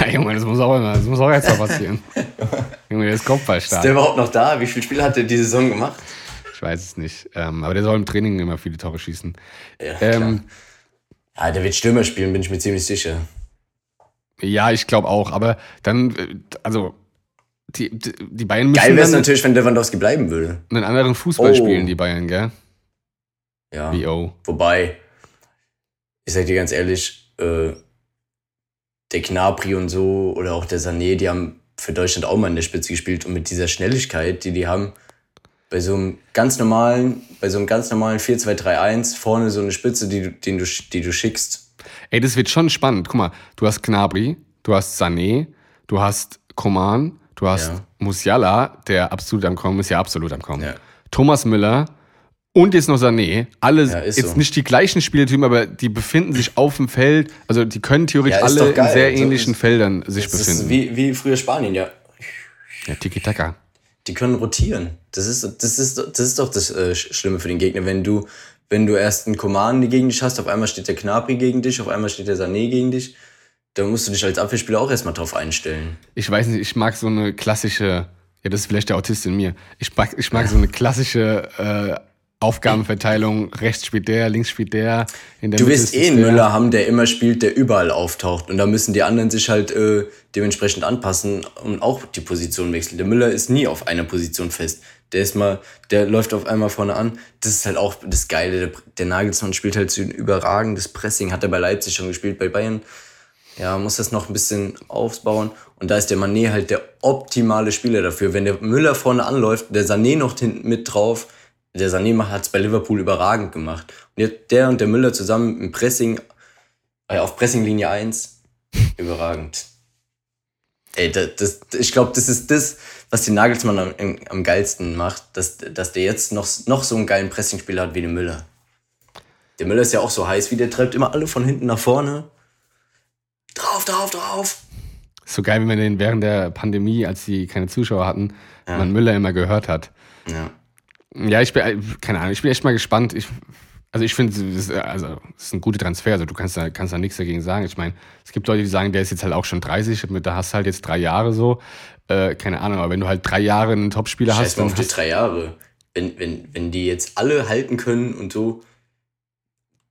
Ja, Junge, das muss auch immer, das muss auch jetzt noch passieren. Junge, der ist Kopfballstark. Ist der überhaupt noch da? Wie viele Spiele hat der die Saison gemacht? Ich weiß es nicht. Ähm, aber der soll im Training immer viele Tore schießen. Ja, ähm, ja, der wird Stürmer spielen, bin ich mir ziemlich sicher. Ja, ich glaube auch. Aber dann, äh, also, die, die Bayern müssen. Geil wäre es natürlich, wenn Lewandowski bleiben würde. Einen anderen Fußball oh. spielen, die Bayern, gell? Ja. Wie oh. Wobei, ich sag dir ganz ehrlich, äh, der Gnabry und so oder auch der Sané, die haben für Deutschland auch mal in der Spitze gespielt und mit dieser Schnelligkeit, die die haben, bei so einem ganz normalen, bei so einem ganz normalen 4-2-3-1 vorne so eine Spitze, die du, den du, die du schickst. Ey, das wird schon spannend. Guck mal, du hast Gnabry, du hast Sané, du hast Koman, du hast ja. Musiala, der absolut am Kommen ist, ja absolut am Kommen. Ja. Thomas Müller Und jetzt noch Sané. Alle, ja, jetzt so. nicht die gleichen Spieltypen, aber die befinden sich auf dem Feld. Also die können theoretisch ja, alle in sehr ähnlichen so, Feldern sich befinden. Wie, wie früher Spanien, ja. Ja, Tiki-Taka. Die können rotieren. Das ist, das ist, das ist doch das äh, Schlimme für den Gegner. Wenn du, wenn du erst einen Command gegen dich hast, auf einmal steht der Knapri gegen dich, auf einmal steht der Sané gegen dich, dann musst du dich als Abwehrspieler auch erstmal drauf einstellen. Ich weiß nicht, ich mag so eine klassische, ja, das ist vielleicht der Autist in mir. Ich mag, ich mag so eine klassische äh, Aufgabenverteilung, rechts spielt der, links spielt der. In der du wirst eh einen Müller haben, der immer spielt, der überall auftaucht. Und da müssen die anderen sich halt äh, dementsprechend anpassen und auch die Position wechseln. Der Müller ist nie auf einer Position fest. Der ist mal, der läuft auf einmal vorne an. Das ist halt auch das Geile. Der, der Nagelsmann spielt halt so ein überragendes Pressing. Hat er bei Leipzig schon gespielt, bei Bayern. Ja, muss das noch ein bisschen aufbauen. Und da ist der Manet halt der optimale Spieler dafür. Wenn der Müller vorne anläuft, der Sané noch hinten mit drauf, der Sané hat es bei Liverpool überragend gemacht. Und jetzt der und der Müller zusammen im Pressing, äh, auf Pressinglinie 1, überragend. Ey, das, das, ich glaube, das ist das, was die Nagelsmann am, am geilsten macht, dass, dass der jetzt noch, noch so einen geilen Pressingspieler hat wie der Müller. Der Müller ist ja auch so heiß, wie der treibt immer alle von hinten nach vorne. Drauf, drauf, drauf. So geil, wie man den während der Pandemie, als sie keine Zuschauer hatten, ja. man Müller immer gehört hat. Ja. Ja, ich bin, äh, keine Ahnung, ich bin echt mal gespannt. Ich, also ich finde, das, also, das ist ein guter Transfer. Also du kannst da, kannst da nichts dagegen sagen. Ich meine, es gibt Leute, die sagen, der ist jetzt halt auch schon 30, da hast du halt jetzt drei Jahre so. Äh, keine Ahnung, aber wenn du halt drei Jahre einen Topspieler hast. Mal auf die drei Jahre. Wenn, wenn, wenn die jetzt alle halten können und so,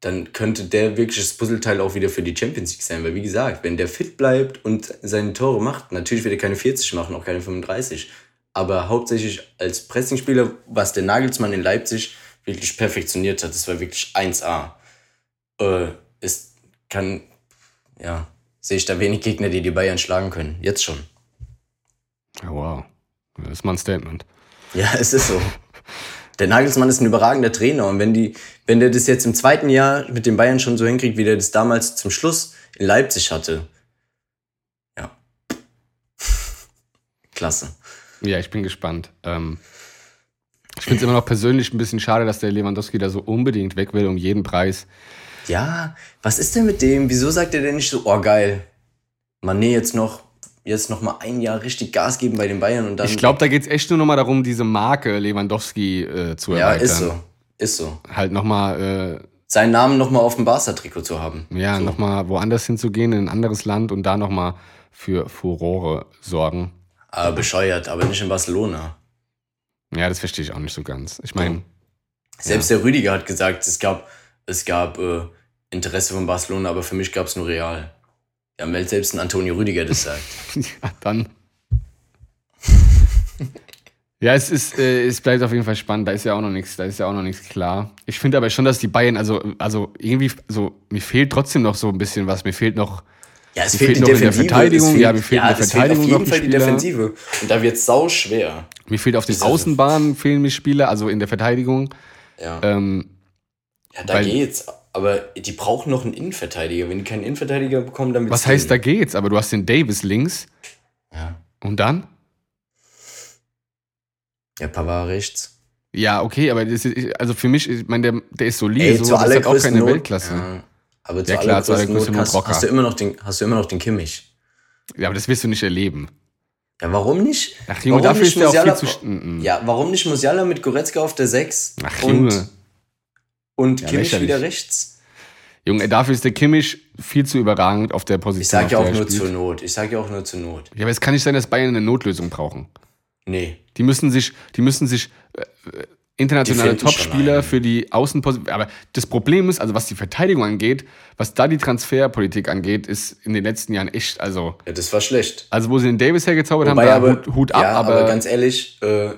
dann könnte der wirklich das Puzzleteil auch wieder für die Champions League sein. Weil wie gesagt, wenn der fit bleibt und seine Tore macht, natürlich wird er keine 40 machen, auch keine 35 aber hauptsächlich als Pressingspieler, was der Nagelsmann in Leipzig wirklich perfektioniert hat. Das war wirklich 1A. Äh, es kann, ja, sehe ich da wenig Gegner, die die Bayern schlagen können. Jetzt schon. Wow. Das ist mal ein Statement. Ja, es ist so. Der Nagelsmann ist ein überragender Trainer und wenn, die, wenn der das jetzt im zweiten Jahr mit den Bayern schon so hinkriegt, wie der das damals zum Schluss in Leipzig hatte, ja. Klasse. Ja, ich bin gespannt. Ähm, ich finde es immer noch persönlich ein bisschen schade, dass der Lewandowski da so unbedingt weg will um jeden Preis. Ja, was ist denn mit dem? Wieso sagt er denn nicht so, oh geil, Mané jetzt noch, jetzt noch mal ein Jahr richtig Gas geben bei den Bayern und dann. Ich glaube, da geht es echt nur noch mal darum, diese Marke Lewandowski äh, zu erweitern. Ja, ist so. Ist so. Halt noch mal. Äh, seinen Namen noch mal auf dem Barca-Trikot zu haben. Ja, so. noch mal woanders hinzugehen, in ein anderes Land und da noch mal für Furore sorgen. Aber bescheuert, aber nicht in Barcelona. Ja, das verstehe ich auch nicht so ganz. Ich meine. Selbst ja. der Rüdiger hat gesagt, es gab, es gab äh, Interesse von Barcelona, aber für mich gab es nur Real. Ja, meldet selbst ein Antonio Rüdiger das sagt. ja, dann. ja, es ist, äh, es bleibt auf jeden Fall spannend. Da ist ja auch noch nichts, da ist ja auch noch nichts klar. Ich finde aber schon, dass die Bayern, also, also irgendwie, so, mir fehlt trotzdem noch so ein bisschen was. Mir fehlt noch ja, es fehlt, fehlt noch in der Verteidigung. Fehlt, ja, mir fehlt ja, in der Verteidigung fehlt auf jeden Fall die Defensive. Und da wird es sau schwer. Mir fehlt auf den Außenbahnen fehlen mir Spieler, also in der Verteidigung. Ja. Ähm, ja, da weil, geht's. Aber die brauchen noch einen Innenverteidiger. Wenn die keinen Innenverteidiger bekommen, dann Was heißt, da geht's? Aber du hast den Davis links. Ja. Und dann? Ja, Pavard rechts. Ja, okay, aber das ist, also für mich, ich meine, der, der ist solide, Ey, so, das ist auch keine Not, Weltklasse. Ja. Aber zu ja, klar, zu Not hast, hast, du immer noch den, hast du immer noch den Kimmich. Ja, aber das wirst du nicht erleben. Ja, warum nicht? Ach Junge, warum dafür ist der auch viel zu... Ja, warum nicht Musiala mit Goretzka auf der 6? Ach Junge. Und, ja, Kimmich wieder rechts? Junge, dafür ist der Kimmich viel zu überragend auf der Position. Ich sag ja auch nur zur Not. Ich sag ja auch nur zur Not. Ja, aber es kann nicht sein, dass Bayern eine Notlösung brauchen. Nee. Die müssen sich, die müssen sich äh, internationale Topspieler für die Außenposition. Aber das Problem ist, also was die Verteidigung angeht, was da die Transferpolitik angeht, ist in den letzten Jahren echt, also. Ja, das war schlecht. Also, wo sie den Davis hergezaubert Wobei haben, aber, Hut, Hut ab, ja, aber, aber. ganz ehrlich, äh,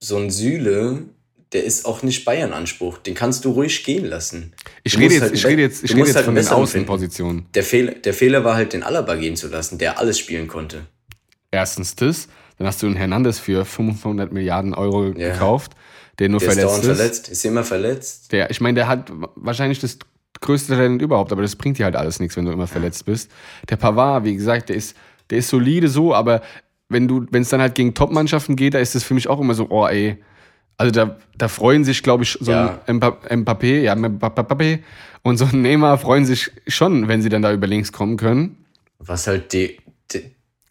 so ein Sühle, der ist auch nicht Bayern-Anspruch. Den kannst du ruhig gehen lassen. Ich rede jetzt, halt ich rede jetzt, ich rede jetzt halt von den Außenpositionen. Der, Fehl, der Fehler war halt, den Alaba gehen zu lassen, der alles spielen konnte. Erstens das. Dann hast du einen Hernandez für 500 Milliarden Euro ja. gekauft, der nur der verletzt ist. verletzt. Ist immer verletzt. Der, ich meine, der hat wahrscheinlich das größte Talent überhaupt, aber das bringt dir halt alles nichts, wenn du immer verletzt bist. Der Pavard, wie gesagt, der ist, der ist solide so, aber wenn du, wenn es dann halt gegen Top-Mannschaften geht, da ist das für mich auch immer so, oh ey, Also da, da freuen sich, glaube ich, so Ja. ein Mba- Mbappé, ja, Mbappé und so ein Neymar freuen sich schon, wenn sie dann da über links kommen können. Was halt die,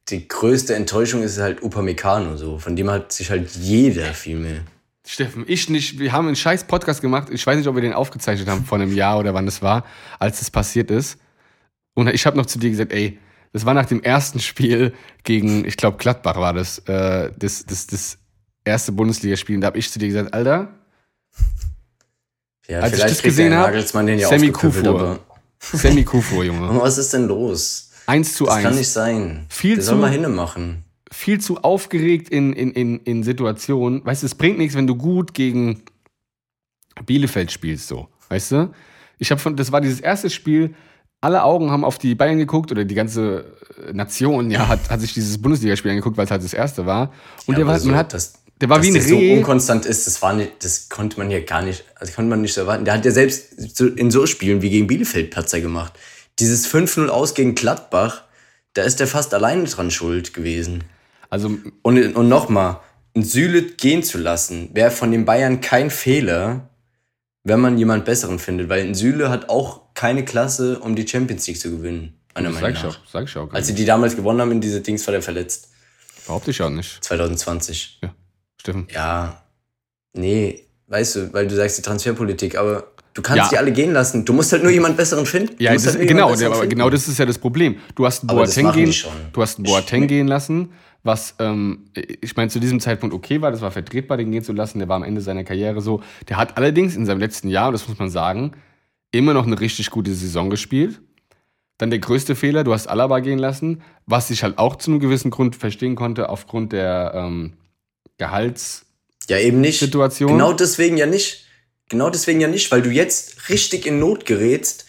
die, größte Enttäuschung ist halt Upamecano so. Von dem hat sich halt jeder viel mehr. Steffen, ich nicht. Wir haben einen scheiß Podcast gemacht. Ich weiß nicht, ob wir den aufgezeichnet haben vor einem Jahr oder wann das war, als das passiert ist. Und ich habe noch zu dir gesagt, ey, das war nach dem ersten Spiel gegen, ich glaube, Gladbach war das, äh, das, das, das erste Bundesligaspiel. Und da habe ich zu dir gesagt, Alter, Ja, Als ich das gesehen der hab, Nagelsmann den ja Sammy aufgeküffelt, Kufur. aber Sammy Kufur, Junge. aber was ist denn los? 1 zu Das kann 1. nicht sein. Viel der soll zu- mal hinne machen. viel zu aufgeregt in, in, in, in Situationen. Weißt du, es bringt nichts, wenn du gut gegen Bielefeld spielst, so. Weißt du? Ich habe von, das war dieses erste Spiel, alle Augen haben auf die Bayern geguckt oder die ganze äh, Nation, ja, hat, hat sich dieses Bundesligaspiel angeguckt, weil es halt das erste war. Und Ja, der war, aber so, man hat, dass- der war wie ein der so Reh. unkonstant ist, das, war nicht, das konnte man ja gar nicht, also konnte man nicht so erwarten. Der hat ja selbst in so Spielen wie gegen Bielefeld Patzer gemacht. Dieses 5-0 aus gegen Gladbach, da ist der fast alleine dran schuld gewesen. also, Und, und nochmal, ein Süle gehen zu lassen, wäre von den Bayern kein Fehler, wenn man jemand Besseren findet, weil ein Süle hat auch keine Klasse, um die Champions League zu gewinnen. Meiner sag Meinung ich nach. auch, sag ich auch. Als sie die damals gewonnen haben in diese Dings, war der verletzt. Behaupte ich auch nicht. 2020. Steffen. Ja, nee, weißt du, weil du sagst die Transferpolitik, aber du kannst Ja. die alle gehen lassen. Du musst halt nur jemanden besseren finden. Ja, das, halt genau, der, finden. genau das ist ja das Problem. Du hast einen Boateng gehen, du hast einen Ich- Boateng gehen lassen, was ähm, ich meine zu diesem Zeitpunkt okay war, das war vertretbar, den gehen zu lassen. Der war am Ende seiner Karriere so. Der hat allerdings in seinem letzten Jahr, und das muss man sagen, immer noch eine richtig gute Saison gespielt. Dann der größte Fehler, du hast Alaba gehen lassen, was ich halt auch zu einem gewissen Grund verstehen konnte, aufgrund der ähm, Gehalts. Ja, eben nicht. Situation. Genau deswegen ja nicht. Genau deswegen ja nicht, weil du jetzt richtig in Not gerätst,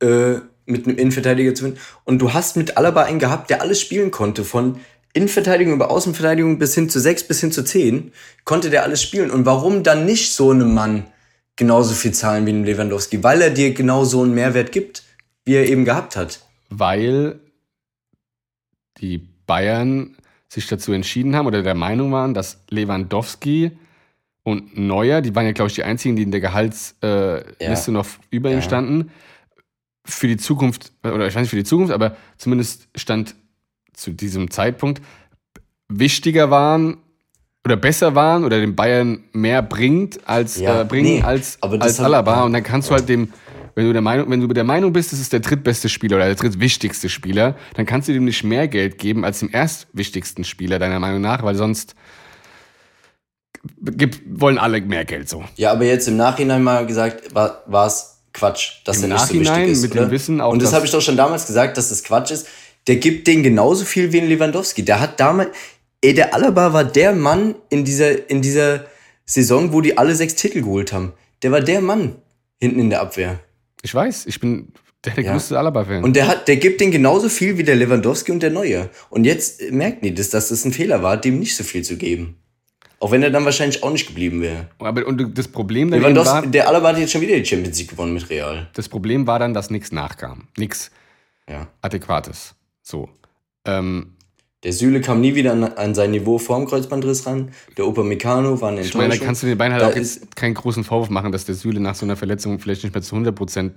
äh, mit einem Innenverteidiger zu finden. Und du hast mit Alaba einen gehabt, der alles spielen konnte. Von Innenverteidigung über Außenverteidigung bis hin zu 6 bis hin zu 10 konnte der alles spielen. Und warum dann nicht so einem Mann genauso viel zahlen wie einem Lewandowski? Weil er dir genau so einen Mehrwert gibt, wie er eben gehabt hat. weil die Bayern sich dazu entschieden haben oder der Meinung waren, dass Lewandowski und Neuer, die waren ja, glaube ich, die einzigen, die in der Gehaltsliste äh, Ja. Noch über ihm Ja. standen, für die Zukunft, oder ich weiß nicht für die Zukunft, aber zumindest stand zu diesem Zeitpunkt wichtiger waren oder besser waren oder den Bayern mehr bringt als Ja, äh, bringen nee, als, als hat- Alaba. Und dann kannst du halt dem, wenn du der Meinung, wenn du der Meinung bist, das ist der drittbeste Spieler oder der drittwichtigste Spieler, dann kannst du dem nicht mehr Geld geben als dem erstwichtigsten Spieler, deiner Meinung nach, weil sonst wollen alle mehr Geld so. Ja, aber jetzt im Nachhinein mal gesagt, war es Quatsch, dass Im er nicht so Nachhinein wichtig ist. mit oder? dem Wissen auch, Und das habe ich doch schon damals gesagt, dass das Quatsch ist. Der gibt den genauso viel wie ein Lewandowski. Der hat damals, ey, der Alaba war der Mann in dieser, in dieser Saison, wo die alle sechs Titel geholt haben. Der war der Mann hinten in der Abwehr. Ich weiß, ich bin der, der Ja. größte Alaba-Fan. Und der hat, der gibt den genauso viel wie der Lewandowski und der Neue. Und jetzt merken die, dass, dass das ein Fehler war, dem nicht so viel zu geben. Auch wenn er dann wahrscheinlich auch nicht geblieben wäre. Aber und das Problem dann war, der Alaba hat jetzt schon wieder die Champions League gewonnen mit Real. das Problem war dann, dass nichts nachkam. Nichts Ja. Adäquates. So. Ähm, Der Süle kam nie wieder an, an sein Niveau vorm Kreuzbandriss ran. Der Upamecano war eine ich meine, da Enttäuschung. kannst du den Beinen halt Da auch jetzt keinen großen Vorwurf machen, dass der Süle nach so einer Verletzung vielleicht nicht mehr zu 100% äh,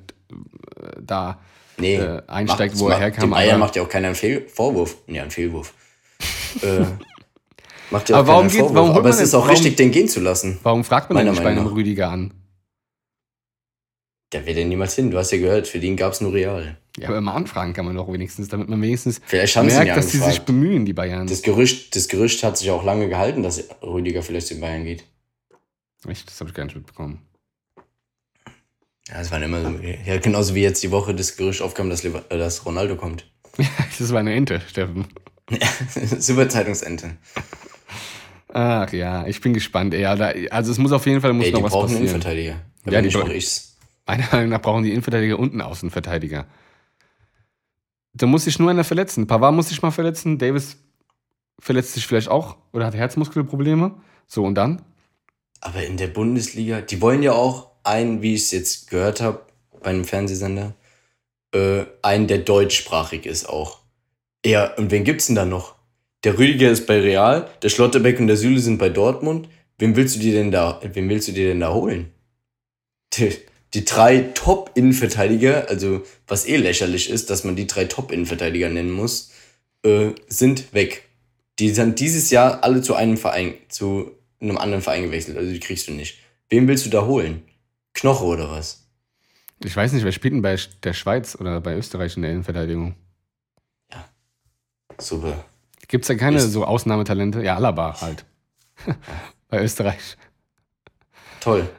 da nee, äh, einsteigt, macht- wo er macht- herkam, Dem aber- macht ja auch keiner einen Fehl Vorwurf. Ja, einen Fehlwurf. äh, macht ja auch Aber warum geht- warum Aber es denn- ist auch warum- richtig, den gehen zu lassen. Warum fragt man denn nicht bei einem. Rüdiger an? Der will ja niemals hin. Du hast ja gehört, für den gab es nur Real. Ja, aber mal anfragen kann man doch wenigstens, damit man wenigstens Vielleicht haben sie merkt, ja dass die sich bemühen, die Bayern. Das Gerücht, das Gerücht hat sich auch lange gehalten, dass Rüdiger vielleicht zu den Bayern geht. Echt, das habe ich gar nicht mitbekommen. Ja, es waren immer so. Ja, genauso wie jetzt die Woche das Gerücht aufkam, dass, äh, dass Ronaldo kommt. das war eine Ente, Steffen. Super Zeitungsente. Ach ja, ich bin gespannt. Ey, da, also es muss auf jeden Fall muss Ey, noch die was brauchen einen passieren. Innenverteidiger. Wenn Ja, ja, die mach ich's. Meiner Meinung nach brauchen die Innenverteidiger und einen Außenverteidiger. Da muss sich nur einer verletzen. Pavard muss sich mal verletzen. Davis verletzt sich vielleicht auch oder hat Herzmuskelprobleme. So, und dann? Aber in der Bundesliga, die wollen ja auch einen, wie ich es jetzt gehört habe, bei einem Fernsehsender, äh, einen, der deutschsprachig ist auch. Ja, und wen gibt's denn da noch? Der Rüdiger ist bei Real, der Schlotterbeck und der Süle sind bei Dortmund. Wen willst du dir denn da, wen willst du dir denn da holen? Die, die drei Top-Innenverteidiger, also was eh lächerlich ist, dass man die drei Top-Innenverteidiger nennen muss, äh, sind weg. Die sind dieses Jahr alle zu einem Verein, zu einem anderen Verein gewechselt. Also die kriegst du nicht. Wen willst du da holen? Knoche oder was? Ich weiß nicht, wer spielt denn bei der Schweiz oder bei Österreich in der Innenverteidigung? Ja. Super. Gibt es da keine ist so Ausnahmetalente? Ja, Alaba halt. bei Österreich. Toll.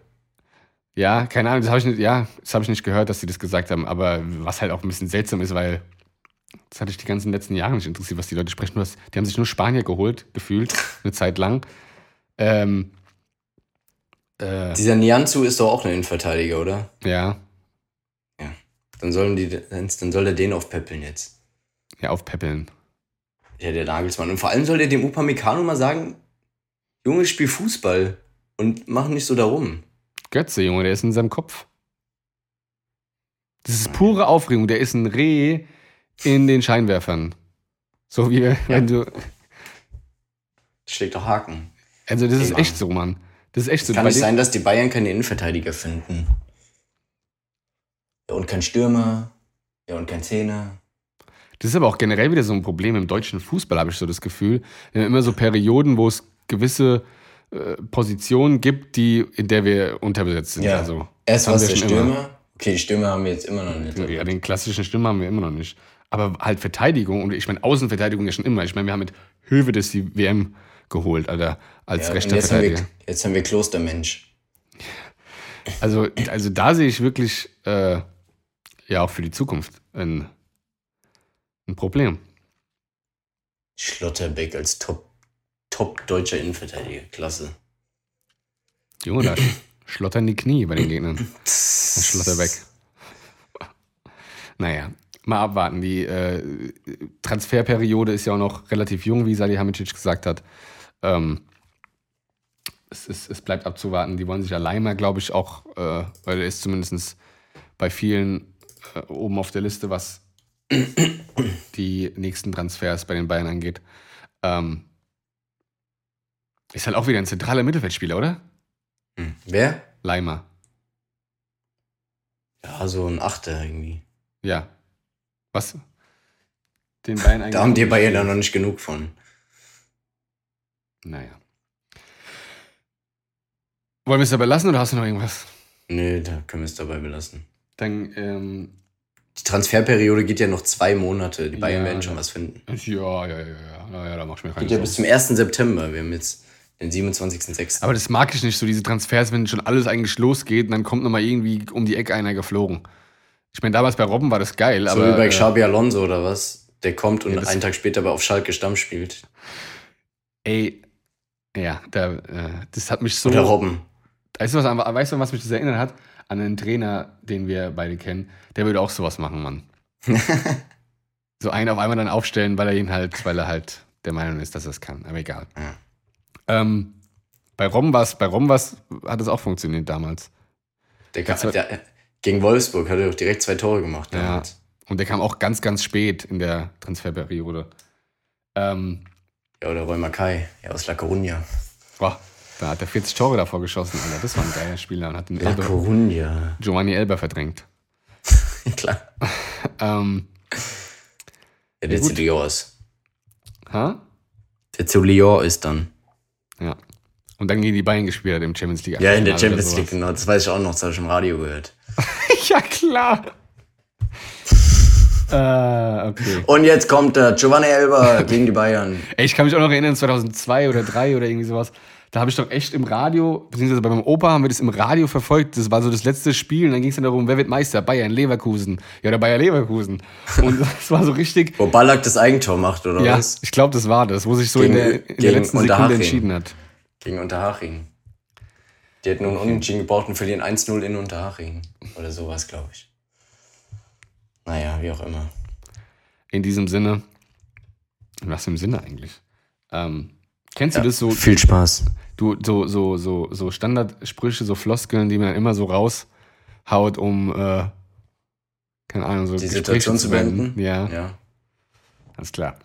Ja, keine Ahnung, das habe ich nicht, ja, das habe ich nicht gehört, dass sie das gesagt haben, aber was halt auch ein bisschen seltsam ist, weil das hatte ich die ganzen letzten Jahre nicht interessiert, was die Leute sprechen. Die haben sich nur Spanier geholt, gefühlt, eine Zeit lang. Ähm, äh, Dieser Nianzu ist doch auch ein Innenverteidiger, oder? Ja. Ja. Dann, sollen die, dann soll er den aufpäppeln jetzt. Ja, aufpäppeln. Ja, der Nagelsmann. Und vor allem soll der dem Upamecano mal sagen, Junge, spiel Fußball und mach nicht so darum. Götze, Junge, der ist in seinem Kopf. Das ist pure Aufregung. Der ist ein Reh in den Scheinwerfern. So wie wenn ja. du. Das schlägt doch Haken. Also, das Ey, ist Mann. echt so, Mann. Das ist echt es so. Kann nicht sein, dass die Bayern keine Innenverteidiger finden. Ja, und kein Stürmer. Ja, und kein Zehner. Das ist aber auch generell wieder so ein Problem im deutschen Fußball, habe ich so das Gefühl. Wir haben immer so Perioden, wo es gewisse äh, Positionen gibt, die, in der wir unterbesetzt sind. Ja. Also, Erst was der Stürmer. Immer. Okay, die Stürmer haben wir jetzt immer noch nicht. Ja, den klassischen Stürmer haben wir immer noch nicht. Aber halt Verteidigung, und ich meine Außenverteidigung ja schon immer. Ich meine, wir haben mit Höwe das die WM geholt, Alter, als ja, rechter jetzt Verteidiger. Haben wir, jetzt haben wir Klostermensch. Also, also da sehe ich wirklich äh, ja auch für die Zukunft ein, ein Problem. Schlotterbeck als Top, Top deutscher Innenverteidiger, klasse. Junge, da schlottern die Knie bei den Gegnern. Schlotterbeck. Naja, mal abwarten. Die äh, Transferperiode ist ja auch noch relativ jung, wie Salihamidzic gesagt hat. Ähm, es, ist, es bleibt abzuwarten. Die wollen sich allein mal, glaube ich, auch, äh, weil er ist zumindest bei vielen äh, oben auf der Liste, was die nächsten Transfers bei den Bayern angeht. Ähm, ist halt auch wieder ein zentraler Mittelfeldspieler, oder? Hm. Wer? Leimer. Ja, so ein Achter irgendwie. Ja. Was? Den Bayern eigentlich. Da haben die Bayern da noch nicht genug von. Naja. Wollen wir es dabei lassen oder hast du noch irgendwas? Nee, da können wir es dabei belassen. Dann, ähm, Die Transferperiode geht ja noch zwei Monate. Die Bayern ja, werden schon was finden. Ja, ja, ja, ja. Naja, da mach ich mir keine Geht ja bis zum 1. September. Wir haben jetzt den 27.06. Aber das mag ich nicht, so diese Transfers, wenn schon alles eigentlich losgeht und dann kommt nochmal irgendwie um die Ecke einer geflogen. Ich meine, damals bei Robben war das geil, so aber. So wie bei äh, Xabi Alonso oder was? Der kommt und ja, einen Tag später aber auf Schalke Stamm spielt. Ey, ja, da, äh, das hat mich so. Oder Robben. Weißt du, was, weißt du, was mich das erinnert hat? An einen Trainer, den wir beide kennen. Der würde auch sowas machen, Mann. so einen auf einmal dann aufstellen, weil er ihn halt, weil er halt der Meinung ist, dass er es kann. Aber egal. Ja. Ähm, bei Rom bei Rom hat es auch funktioniert damals. Der, kam, der, gegen Wolfsburg hat er doch direkt zwei Tore gemacht damals. Ja. Und der kam auch ganz, ganz spät in der Transferperiode. Ähm, ja, oder Roy Mackay, ja, aus La Coruña. Boah, da hat er 40 Tore davor geschossen, Alter. Das war ein geiler Spieler und hat den Elber, Coruña. Giovanni Elber verdrängt. Klar. ähm, ja, der zu Lyon ist. Ha? Der zu Lyon ist dann. Ja. Und dann gegen die Bayern gespielt hat im Champions League. Ja, in der Champions League, genau. Das weiß ich auch noch, das habe ich im Radio gehört. ja, klar. äh, okay. Und jetzt kommt der Giovanni Elber gegen die Bayern. Ey, ich kann mich auch noch erinnern, 2002 oder 2003 oder irgendwie sowas. Da habe ich doch echt im Radio, beziehungsweise bei meinem Opa haben wir das im Radio verfolgt. Das war so das letzte Spiel und dann ging es dann darum, wer wird Meister? Bayern, Leverkusen. Ja, der Bayer Leverkusen. Und das war so richtig. Wo Ballack das Eigentor macht, oder ja, was? ich glaube, das war das, wo sich so gegen, in der, in der letzten Sekunde entschieden hat. Gegen Unterhaching. Die hätten nun okay. unentschieden gebraucht und verlieren 1-0 in Unterhaching. Oder sowas, glaube ich. Naja, wie auch immer. In diesem Sinne. Was im Sinne eigentlich? Ähm, kennst ja, du das so? Viel Spaß. Du, so, so, so, so Standardsprüche, so Floskeln, die man immer so raushaut, um, äh, keine Ahnung, so die Situation zu beenden. Ja. ja. Alles klar.